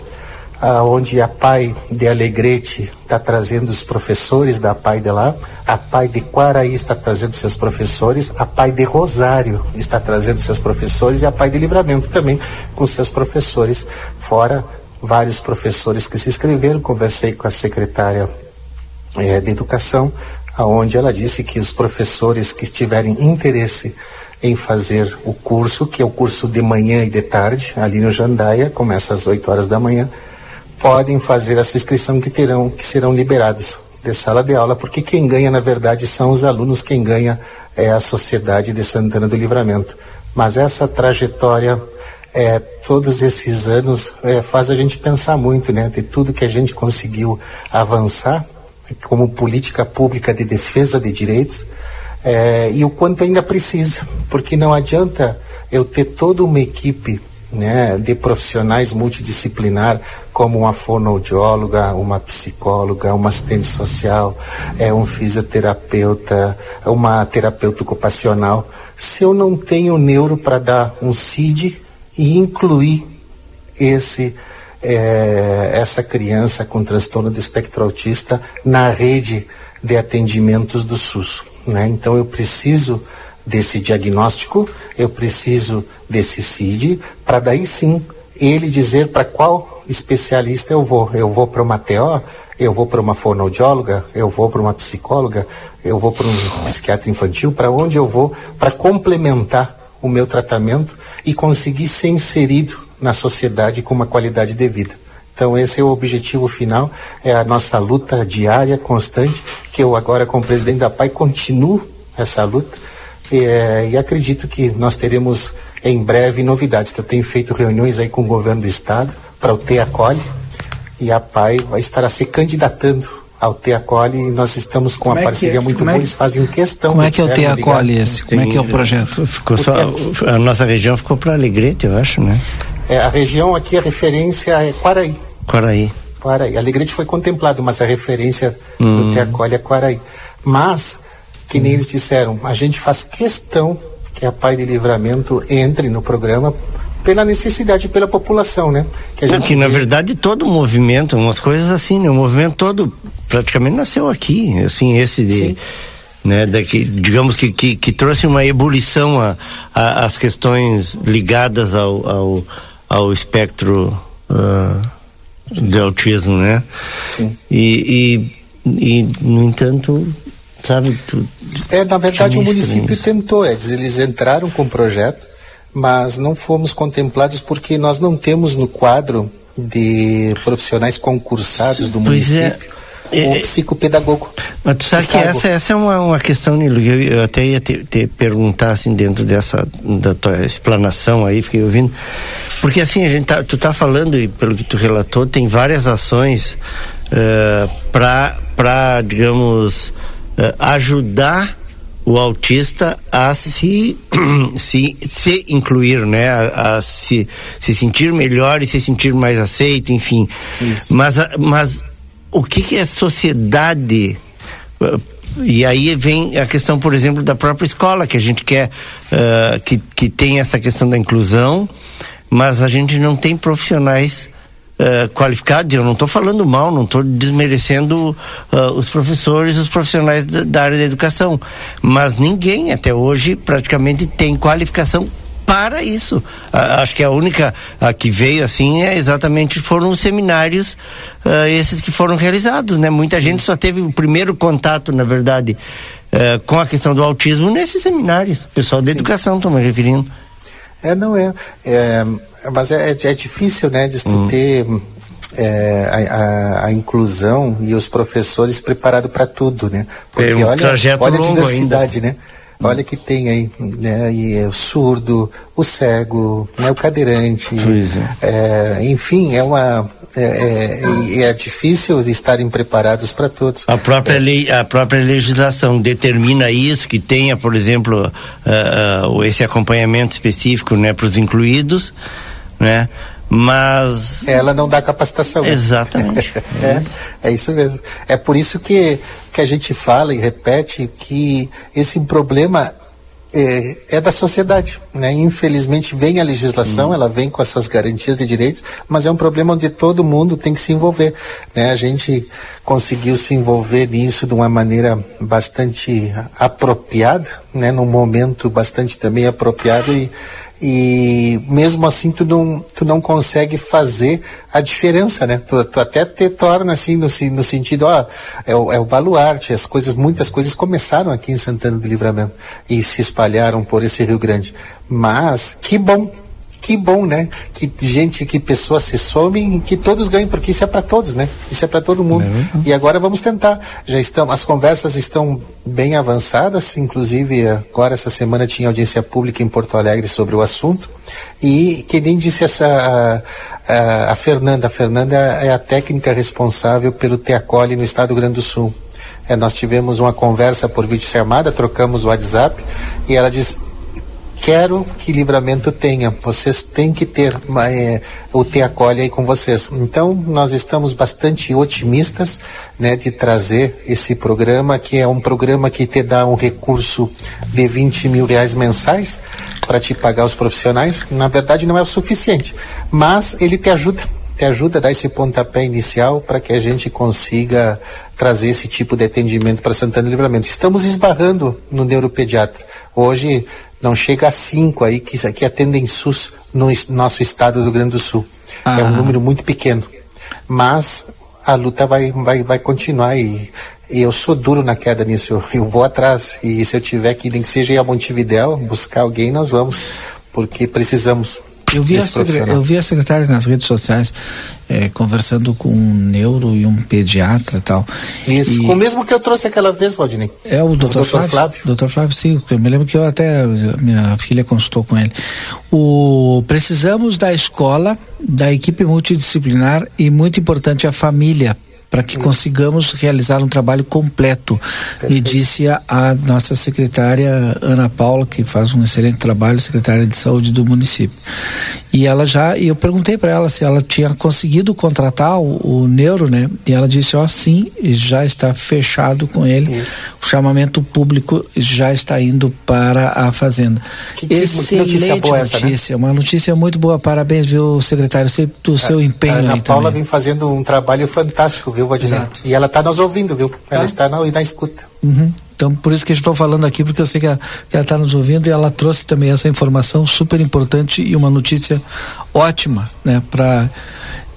onde a Pai de Alegrete está trazendo os professores da Pai de lá, a Pai de Quaraí está trazendo seus professores, a Pai de Rosário está trazendo seus professores e a Pai de Livramento também com seus professores, fora vários professores que se inscreveram. Conversei com a secretária é, de Educação, aonde ela disse que os professores que tiverem interesse em fazer o curso, que é o curso de manhã e de tarde, ali no Jandaia, começa às 8 horas da manhã, podem fazer a sua inscrição que terão, que serão liberados de sala de aula, porque quem ganha, na verdade, são os alunos, quem ganha é a Sociedade de Santana do Livramento. Mas essa trajetória, é, todos esses anos, é, faz a gente pensar muito, né, de tudo que a gente conseguiu avançar como política pública de defesa de direitos, é, e o quanto ainda precisa, porque não adianta eu ter toda uma equipe né, de profissionais multidisciplinar, como uma fonoaudióloga, uma psicóloga, uma assistente social, é, um fisioterapeuta, uma terapeuta ocupacional, se eu não tenho neuro para dar um CID e incluir esse é, essa criança com transtorno de espectro autista na rede de atendimentos do SUS. Né? Então eu preciso desse diagnóstico, eu preciso desse CID, para daí sim ele dizer para qual especialista eu vou. Eu vou para uma TO, eu vou para uma fonoaudióloga, eu vou para uma psicóloga, eu vou para um psiquiatra infantil, para onde eu vou para complementar o meu tratamento e conseguir ser inserido na sociedade com uma qualidade de vida. Então esse é o objetivo final, é a nossa luta diária, constante, que eu agora como presidente da PAI continuo essa luta é, e acredito que nós teremos em breve novidades, que eu tenho feito reuniões aí com o governo do estado para o T Acolhe e a PAI vai estar se candidatando ao T Acolhe e nós estamos com Como uma é parceria é? muito Como é boa, eles fazem questão Como é que é o serem T Acolhe ligados. esse? Como é que é o projeto? Ficou só, a nossa região ficou para Alegrete, eu acho, né? É, a região aqui, a referência é Quaraí. Quaraí. Quaraí. Alegrete foi contemplado, mas a referência Hum. do Teacolhe é Quaraí. Mas, que nem eles disseram, a gente faz questão que a Pai de Livramento entre no programa pela necessidade, pela população, né? Que a Não, gente que na verdade todo o movimento, umas coisas assim, né? O movimento todo praticamente nasceu aqui, assim, esse de. Né, daqui, digamos que, que, que trouxe uma ebulição a- a- às questões ligadas ao, ao, ao espectro ah, de autismo, né? Sim. E, e, e, no entanto, sabe, É, na verdade, o município tentou, eles, eles entraram com o projeto, mas não fomos contemplados porque nós não temos no quadro de profissionais concursados do Pois é. município o psicopedagogo. Mas tu sabe que essa, essa é uma, uma questão, Nilo, que eu, eu até ia te, te perguntar, assim, dentro dessa, da tua explanação aí, fiquei ouvindo, porque assim, a gente tá, tu tá falando, e pelo que tu relatou, tem várias ações para para digamos, eh, ajudar o autista a se, [CLEARS THROAT] se, se incluir, né? A, a se, se sentir melhor e se sentir mais aceito, enfim. Mas, a- mas o que, que é sociedade? eh, E aí vem a questão, por exemplo, da própria escola, que a gente quer eh, que, que tem essa questão da inclusão, mas a gente não tem profissionais eh, qualificados. Eu não estou falando mal, não estou desmerecendo ah, os professores, os profissionais da, da área da educação, mas ninguém até hoje praticamente tem qualificação para isso. Ah, acho que a única que veio assim é exatamente foram os seminários ah, esses que foram realizados, né? Muita gente só teve o primeiro contato, na verdade, eh, com a questão do autismo nesses seminários. Pessoal da educação, estou me referindo. É, não é. é mas é, é- é difícil, né, de tu ter é, a, a- a inclusão e os professores preparados para tudo, né? Porque É um olha, olha a diversidade, né? Olha que tem aí, né? E é o surdo, o cego, né? o cadeirante. É, enfim, é uma. É, é, e é difícil estarem preparados para todos. A própria, lei, a própria legislação determina isso, que tenha, por exemplo, ah, ah, esse acompanhamento específico né, para os incluídos, né? Mas. Ela não dá capacitação. né? Exatamente. [LAUGHS] é, é isso mesmo. É por isso que, que a gente fala e repete que esse problema é, é da sociedade. Né? Infelizmente vem a legislação, ela vem com essas garantias de direitos, mas é um problema onde todo mundo tem que se envolver. Né? A gente conseguiu se envolver nisso de uma maneira bastante apropriada, né? num momento bastante também apropriado e e mesmo assim tu não, tu não consegue fazer a diferença, né? Tu, tu até te torna assim no, no sentido, ó, é o, é o baluarte, as coisas, muitas coisas começaram aqui em Santana do Livramento e se espalharam por esse Rio Grande. Mas que bom, que bom, né? Que gente, que pessoas se somem e que todos ganhem, porque isso é para todos, né? Isso é para todo mundo. E agora vamos tentar. Já estão, as conversas estão bem avançadas, inclusive agora essa semana tinha audiência pública em Porto Alegre sobre o assunto. E que nem disse essa a, a, Fernanda, a Fernanda é a técnica responsável pelo Teacole no estado do Rio Grande do Sul. É, nós tivemos uma conversa por vídeo chamada, trocamos o WhatsApp e ela diz quero que livramento tenha. Vocês têm que ter é, o Te Acolhe aí com vocês. Então, nós estamos bastante otimistas né, de trazer esse programa, que é um programa que te dá um recurso de 20 mil reais mensais para te pagar os profissionais. Na verdade, não é o suficiente, mas ele te ajuda. Te ajuda a dar esse pontapé inicial para que a gente consiga trazer esse tipo de atendimento para Santana Livramento. Estamos esbarrando no neuropediatra. Hoje não chega a cinco aí que, que atendem SUS no nosso estado do Rio Grande do Sul. Ah. É um número muito pequeno. Mas a luta vai, vai, vai continuar e, e eu sou duro na queda nisso. Eu, eu vou atrás. E se eu tiver que, nem que seja ir a Montevidéu, buscar alguém, nós vamos. Porque precisamos. Eu vi, a eu vi a secretária nas redes sociais é, conversando com um neuro e um pediatra tal. Isso, e... com o mesmo que eu trouxe aquela vez, Valdinei. É o doutor Flávio. Flávio. Doutor Flávio, sim. Eu me lembro que eu até, minha filha consultou com ele. O, precisamos da escola, da equipe multidisciplinar e, muito importante, a família para que consigamos realizar um trabalho completo. Me disse a, a, nossa secretária Ana Paula, que faz um excelente trabalho, secretária de saúde do município. E ela já, e eu perguntei para ela se ela tinha conseguido contratar o, o, neuro, né? E ela disse, ó, oh, sim, já está fechado com ele. Isso. O chamamento público já está indo para a fazenda. Que, que Excelente notícia boa essa, né? notícia, né? uma notícia muito boa. Parabéns, viu, secretário, do seu a, empenho. A Ana Paula também. vem fazendo um trabalho fantástico, viu, Valdinei? E ela está nos ouvindo, viu? Ela tá. está na, na escuta. Uhum. Então, por isso que estou falando aqui, porque eu sei que ela está nos ouvindo e ela trouxe também essa informação super importante e uma notícia ótima, né, para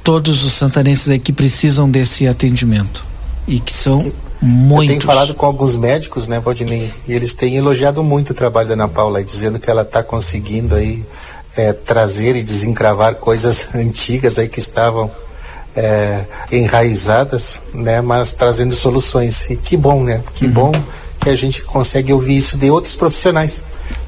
todos os santanenses aí que precisam desse atendimento e que são muitos. Eu tenho falado com alguns médicos, né, Valdinei, e eles têm elogiado muito o trabalho da Ana Paula, dizendo que ela está conseguindo aí é, trazer e desencravar coisas [LAUGHS] antigas aí que estavam é, enraizadas, né, mas trazendo soluções. E que bom, né? Que uhum. bom que a gente consegue ouvir isso de outros profissionais.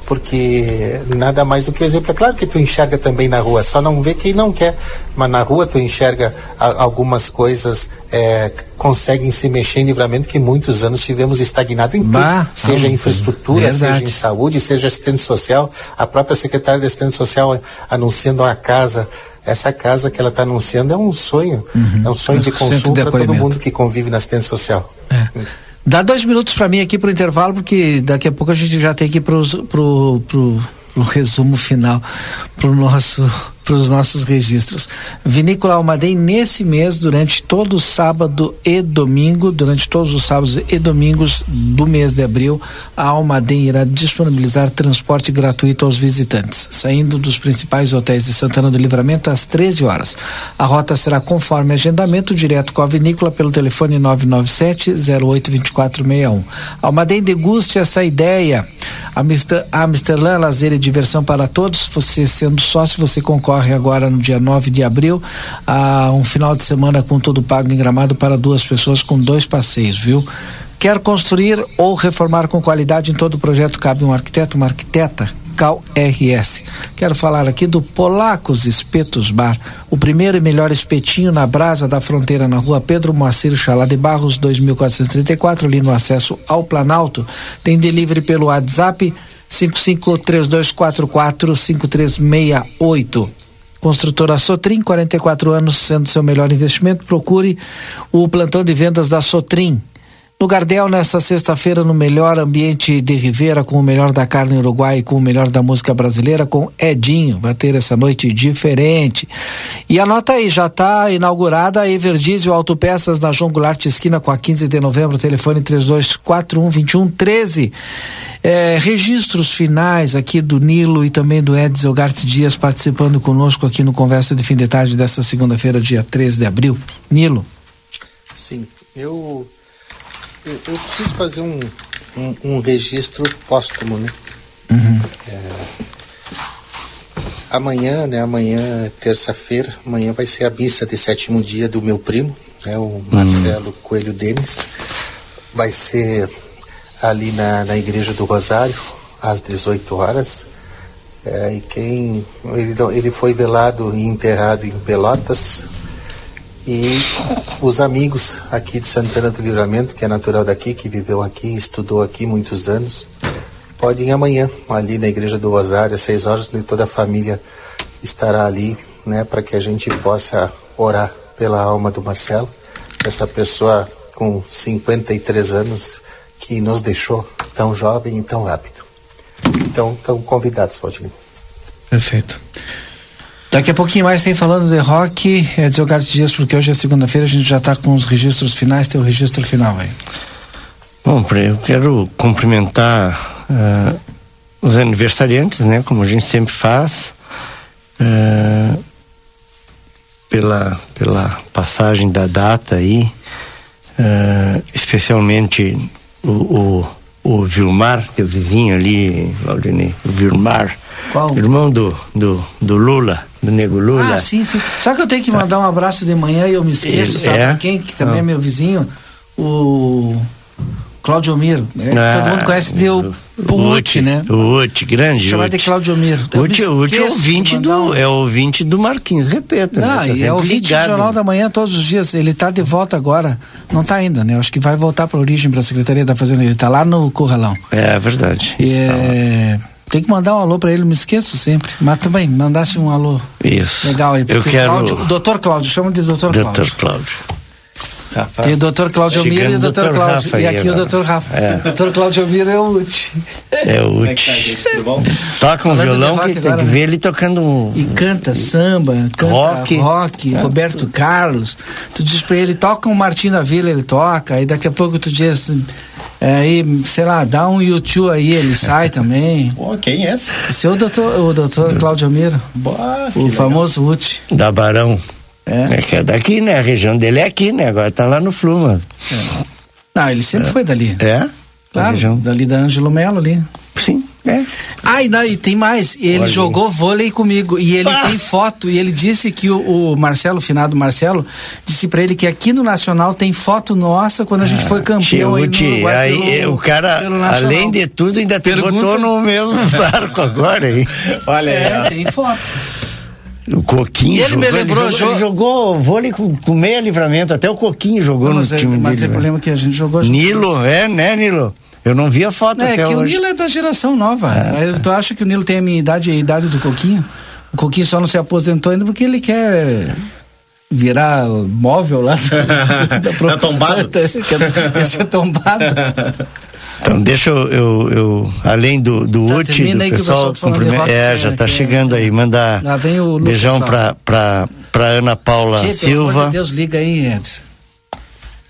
Porque nada mais do que o exemplo. É claro que tu enxerga também na rua, só não vê quem não quer. Mas na rua tu enxerga a, algumas coisas, é, conseguem se mexer em livramento que muitos anos tivemos estagnado em bah, tudo. Seja ah, infraestrutura, verdade. seja em saúde, seja assistente social. A própria secretária de assistente social anunciando uma casa essa casa que ela está anunciando é um sonho, uhum. é um sonho de consumo para todo mundo que convive na assistência social. É. Dá dois minutos para mim aqui para o intervalo, porque daqui a pouco a gente já tem que ir para o resumo final, para o nosso para os nossos registros. Vinícola Almaden, nesse mês, durante todo o sábado e domingo, durante todos os sábados e domingos do mês de abril, a Almaden irá disponibilizar transporte gratuito aos visitantes, saindo dos principais hotéis de Santana do Livramento às 13 horas. A rota será conforme agendamento direto com a vinícola pelo telefone 997 082461. Almaden deguste essa ideia. A Amsterdã Lazer e Diversão para Todos, você sendo sócio, você concorre ocorre agora no dia 9 de abril, a um final de semana com todo pago em gramado para duas pessoas com dois passeios, viu? Quer construir ou reformar com qualidade em todo o projeto cabe um arquiteto, uma arquiteta? Cal RS. Quero falar aqui do Polacos Espetos Bar, o primeiro e melhor espetinho na brasa da fronteira na rua Pedro Moacir Chalá de Barros, 2434, ali no acesso ao Planalto. Tem delivery pelo WhatsApp 5532445368. Construtora Sotrim, 44 anos sendo seu melhor investimento. Procure o plantão de vendas da Sotrim. No Gardel, nesta sexta-feira, no melhor ambiente de Rivera, com o melhor da carne uruguai e com o melhor da música brasileira, com Edinho. Vai ter essa noite diferente. E anota aí, já está inaugurada a Everdiesel Autopeças na João Goulart Esquina com a 15 de novembro, telefone 3241 2113. É, registros finais aqui do Nilo e também do Edson Garte Dias participando conosco aqui no Conversa de Fim de Tarde desta segunda-feira, dia 13 de abril. Nilo. Sim, eu, eu, eu preciso fazer um, um, um, registro póstumo, né? Uhum. É, amanhã, né? Amanhã, é terça-feira, amanhã vai ser a missa de sétimo dia do meu primo, né? O Marcelo uhum. Coelho Denis. Vai ser ali na, na Igreja do Rosário, às 18 horas. É, e quem ele, ele foi velado e enterrado em Pelotas e os amigos aqui de Santana do Livramento, que é natural daqui, que viveu aqui, estudou aqui muitos anos, podem amanhã ali na Igreja do Rosário às 6 horas, toda a família estará ali, né, para que a gente possa orar pela alma do Marcelo, essa pessoa com 53 anos que nos deixou tão jovem e tão rápido. Então, estão convidados, Valdinei. Perfeito. Daqui a pouquinho mais tem falando de rock, é de de dias, porque hoje é segunda-feira, a gente já está com os registros finais, tem o registro final aí. Bom, eu quero cumprimentar uh, os aniversariantes, né? Como a gente sempre faz. Uh, pela, pela passagem da data aí, uh, especialmente o, o, o Vilmar, teu vizinho ali, Valdinei, o Vilmar, Qual? irmão do, do, do Lula, do Nego Lula. Ah, sim, sim. Só que eu tenho que mandar um abraço de manhã e eu me esqueço, Ele- sabe é? quem? Que também Ah. é meu vizinho, o Claudio Miro. né? Ah, Todo mundo conhece de o Pucci, né? O Uti, grande Chamar de Uti. Claudio Miro. Eu me Uti, Uti é ouvinte do, um- é ouvinte do Marquinhos, repito. Não, né? Tá e é sempre o vídeo do ligado. Jornal da Manhã todos os dias. Ele tá de volta agora. Não tá ainda, né? Eu acho que vai voltar pra origem, pra Secretaria da Fazenda. Ele tá lá no Corralão. É verdade. E Está lá. É... Tem que mandar um alô pra ele, me esqueço sempre. Mas também, mandasse um alô. Isso. Legal aí. Eu porque o quero. Cláudio- o doutor Cláudio, chama de doutor Cláudio. Doutor Cláudio. Tem o doutor Claudio Miro e o doutor Cláudio. Rafa E aí aqui o doutor Rafa. É. O doutor Claudio Miro é o Uti. É o Uti. Toca um violão que tem que né? ver ele tocando um. E canta samba, canta Rock. rock, Roberto Carlos. Tu diz pra ele, toca um da Vila, ele toca. Aí daqui a pouco tu diz, é, aí, sei lá, dá um YouTube aí, ele sai [LAUGHS] também. Pô, quem é esse? Esse é o doutor, o doutor. Bah, que o legal. famoso Uti. Da Barão. É. que é daqui, né? A região dele é aqui, né? Agora tá lá no Fluma. Não, ele sempre foi dali. É? Claro, região. dali da Ângelo Melo ali. Sim, é. Ah, e, não, e tem mais. Ele Olha. jogou vôlei comigo. E ele tem foto. E ele disse que o, o Marcelo, o finado Marcelo, disse pra ele que aqui no Nacional tem foto nossa quando a gente foi campeão. aí, Uruguai aí pelo- o cara, além de tudo, ainda te Pergunta- botou no mesmo [LAUGHS] barco agora aí. Olha É, tem foto. O Coquinho E ele me jogou, lembrou, jogou, jo- ele jogou vôlei com, com meia livramento, até o Coquinho jogou Não, no mas é, time mas dele. é né? problema que a gente jogou junto. Nilo, é, né, Nilo? Eu não vi a foto É até que o. Nilo é da geração nova. Aí Tu acha que o Nilo tem a minha idade e a idade do Coquinho? O Coquinho só não se aposentou ainda porque ele quer virar móvel lá [LAUGHS] da, Tá tombado? quer, quer ser tombado. Então, deixa eu, eu, eu- além do, do Tá, termina do pessoal, tá cumprimento. rock, É, né, já tá que é- chegando aí. Mandar beijão pra, pra Ana Paula Tchê, pelo amor Silva. de Deus, liga aí, Edson.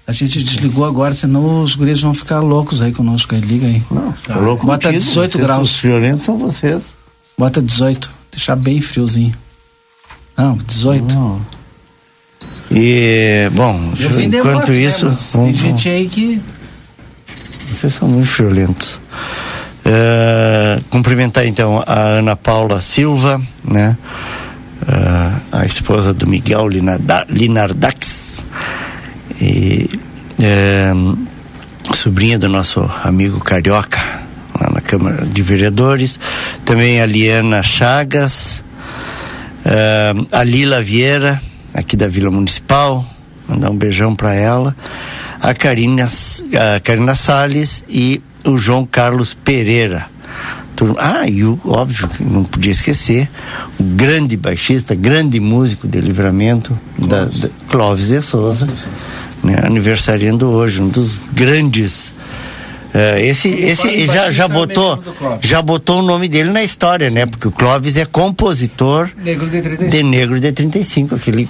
A gente desligou agora, senão os guris vão ficar loucos aí conosco. Aí. Liga aí. Tá louco Bota contigo, 18 vocês, graus. Os violentos são vocês. Bota 18. Deixar bem friozinho. Não, 18. E, bom, Eu enquanto moto, né, isso, mas tem vamos- gente aí que. Vocês são muito violentos. É, cumprimentar então a Ana Paula Silva, né? É, a esposa do Miguel Linarda- Linardax. E é, sobrinha do nosso amigo Carioca, lá na Câmara de Vereadores. Também a Liana Chagas, é, a Lila Vieira, aqui da Vila Municipal. Mandar um beijão para ela. A Karina, a Karina Salles e o João Carlos Pereira. Ah, e o, óbvio, que não podia esquecer, o grande baixista, grande músico de livramento, da, da, Clóvis de Souza, né, aniversariando hoje, um dos grandes. eh, esse esse já, já botou já botou o nome dele na história, né? Porque o Clóvis é compositor Negro de 35. de Negro de 35, aquele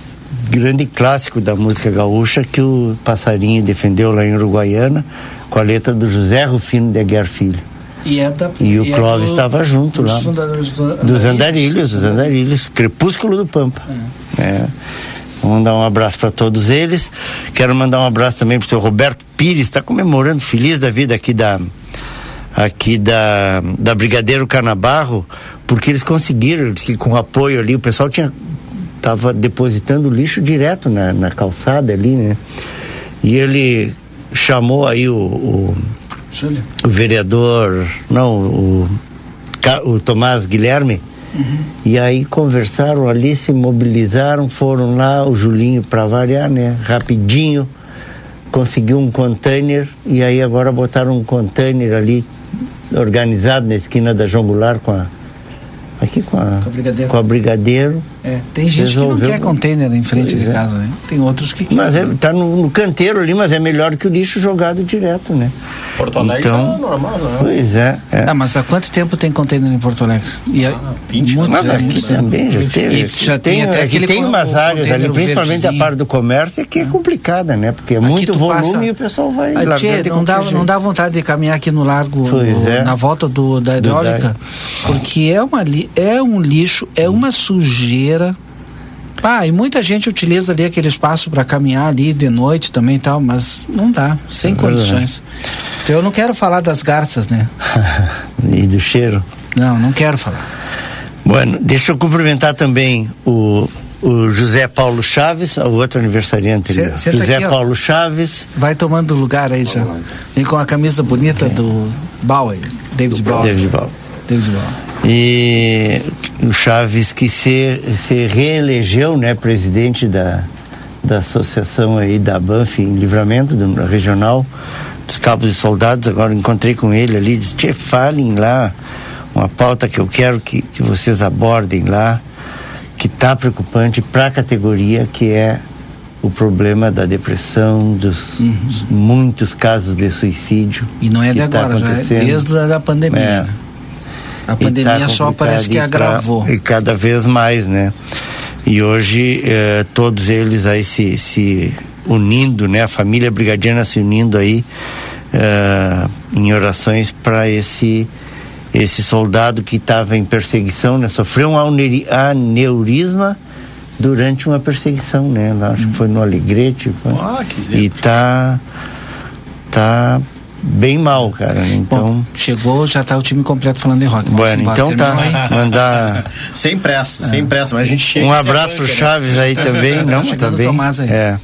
grande clássico da música gaúcha que o Passarinho defendeu lá em Uruguaiana, com a letra do José Rufino de Aguiar Filho. E, é da, E o é Clóvis estava junto dos lá. do, Dos andarilhos, dos andarilhos, Crepúsculo do Pampa. É. Vamos dar um abraço para todos eles. Quero mandar um abraço também para o seu Roberto Pires, está comemorando, feliz da vida aqui da aqui da, da Brigadeiro Canabarro, porque eles conseguiram, que com apoio ali, o pessoal tinha tava depositando lixo direto na, na calçada ali, né? E ele chamou aí o, o, o vereador, não, o, o Tomás Guilherme, e aí conversaram ali, se mobilizaram, foram lá, o Julinho para variar, né? Rapidinho, conseguiu um container e aí agora botaram um container ali organizado na esquina da João Goulart com a Aqui com a, Com a Brigadeiro. com a Brigadeiro. É, tem gente que não Resolveu. quer container em frente Pois de é. casa, né? Tem outros que Mas é, tá no, no canteiro ali, mas é melhor que o lixo jogado direto, né? Porto Alegre Então, tá normal, não é? Pois é. é. Ah, mas há quanto tempo tem container em Porto Alegre? E Ah, aí, muito, Mas aqui também já teve. E já tem, tem até é que aquele tem umas áreas ali, principalmente a verdezinho. parte do comércio, é que é complicada, né? Porque é muito volume passa- e o pessoal vai Ah, tchê, não, dá, não dá vontade de caminhar aqui no largo, no- é. na volta do, da Do hidráulica, porque é, uma, li- é um lixo, é uma sujeira. Ah, e muita gente utiliza ali aquele espaço para caminhar ali de noite também e tal, mas não dá, sem É condições. Então eu não quero falar das garças, né? [LAUGHS] E do cheiro. Não, não quero falar. Bueno, deixa eu cumprimentar também o, o José Paulo Chaves, o outro aniversariante ali. Cê- senta José aqui. Paulo Chaves. Vai tomando lugar aí já. Vem com a camisa bonita do Bowie, David Bowie. David Bowie. David. E o Chaves que se, se reelegeu, né, presidente da, da associação aí da Banff em Livramento, do regional dos Cabos e Soldados. Agora encontrei com ele ali, disse, Tchê, falem lá uma pauta que eu quero que, que vocês abordem lá, que está preocupante para a categoria, que é o problema da depressão, dos muitos casos de suicídio. Uhum. E não é de tá agora, já é desde a pandemia. É. A E pandemia tá só parece que e tá- agravou. E cada vez mais, né? E hoje eh, todos eles aí se, se unindo, né? A família brigadiana se unindo aí eh, em orações para esse esse soldado que estava em perseguição, né? Sofreu um aneuri- aneurisma durante uma perseguição, né? Lá, acho que foi no Alegrete. foi. Ah, que exemplo. e tá tá bem mal, cara. Então, Chegou, já tá o time completo falando de rock. Bueno, embora, então tá. aí? Mandar [LAUGHS] Sem pressa, sem pressa, mas a gente chega. um abraço pro né? Chaves aí também, [LAUGHS] não, chegando também. Tomás aí. É.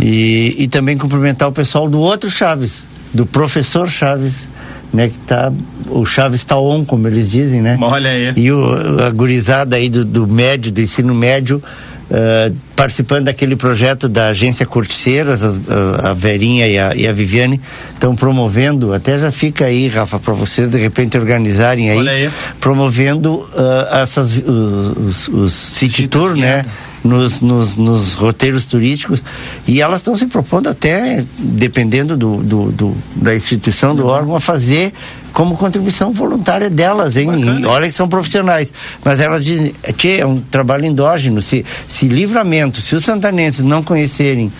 E, e também cumprimentar o pessoal do outro Chaves, do professor Chaves, né, que tá o Chaves tá on, como eles dizem, né? Olha aí. E o, a gurizada aí do, do médio, do ensino médio, eh, participando daquele projeto da agência Corticeiras, as- a, a Verinha e a, e a Viviane estão promovendo, até já fica aí, Rafa, para vocês de repente organizarem aí, aí. promovendo ah, essas, os, os, os city tour, né? Nos, nos, nos roteiros turísticos e elas estão se propondo até, dependendo do, do, do- da instituição, do órgão, a fazer como contribuição voluntária delas, hein? E olha que são profissionais. Mas elas dizem, tchê, é um trabalho endógeno. Se, se livramento, se os santanenses não conhecerem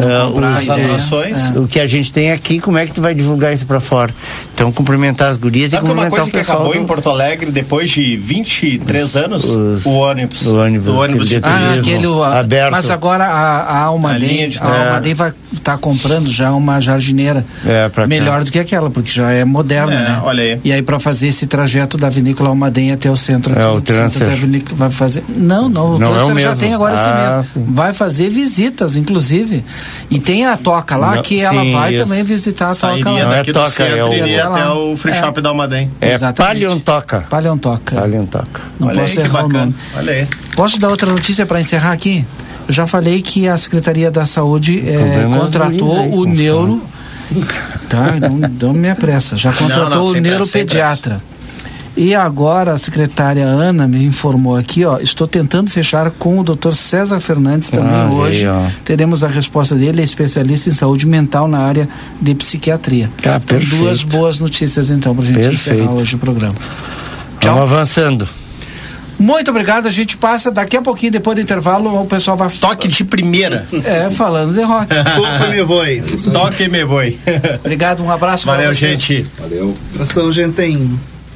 ah, comprar os- a ideia, atrações. o que a gente tem aqui, como é que tu vai divulgar isso pra fora? Então, cumprimentar as gurias Sabe e que uma cumprimentar coisa o que pessoal. acabou do- em Porto Alegre depois de 23 anos? os- o ônibus. o ônibus, O ônibus de aquele Ah, turismo. aquele. o- a- aberto. Mas agora a, a A Almaden, linha de a Almaden vai estar comprando já uma jardineira É, pra cá. melhor do que aquela, porque já é moderna, É, né? olha aí. E aí para fazer esse trajeto da vinícola Almaden até o centro É, aqui, o do centro transfer. da vinícola vai fazer. Não, não, o Não é o já mesmo. tem agora Ah, esse mês. sim. Vai fazer visitas, inclusive. E tem a toca lá Não, que ela sim, vai isso. também visitar a toca lá. Não é toca, centro é o- iria Até o free É. shop da Almaden. É Exatamente. paleontoca. Paleontoca. Paleontoca. Não Olha aí posso que errar o bacana. nome. Olha aí. Posso dar outra notícia para encerrar aqui? Eu já falei que a Secretaria da Saúde eh, é contratou aí, o neuro. Tá? Não, não me apressa. Já contratou não, o sem pressa, neuropediatra. E agora a secretária Ana me informou aqui, ó, estou tentando fechar com o Dr. César Fernandes também Ah, aí, hoje. ó. Teremos a resposta dele, é especialista em saúde mental na área de psiquiatria. Tá, Então, perfeito. duas boas notícias então pra gente Perfeito. encerrar hoje o programa. Vamos avançando. Muito obrigado, a gente passa daqui a pouquinho, depois do intervalo, o pessoal vai. Toque de primeira. É, falando de rock. [LAUGHS] Toque me voe. Toque me voe. Obrigado, um abraço Valeu, gente. Valeu. Abração, gente.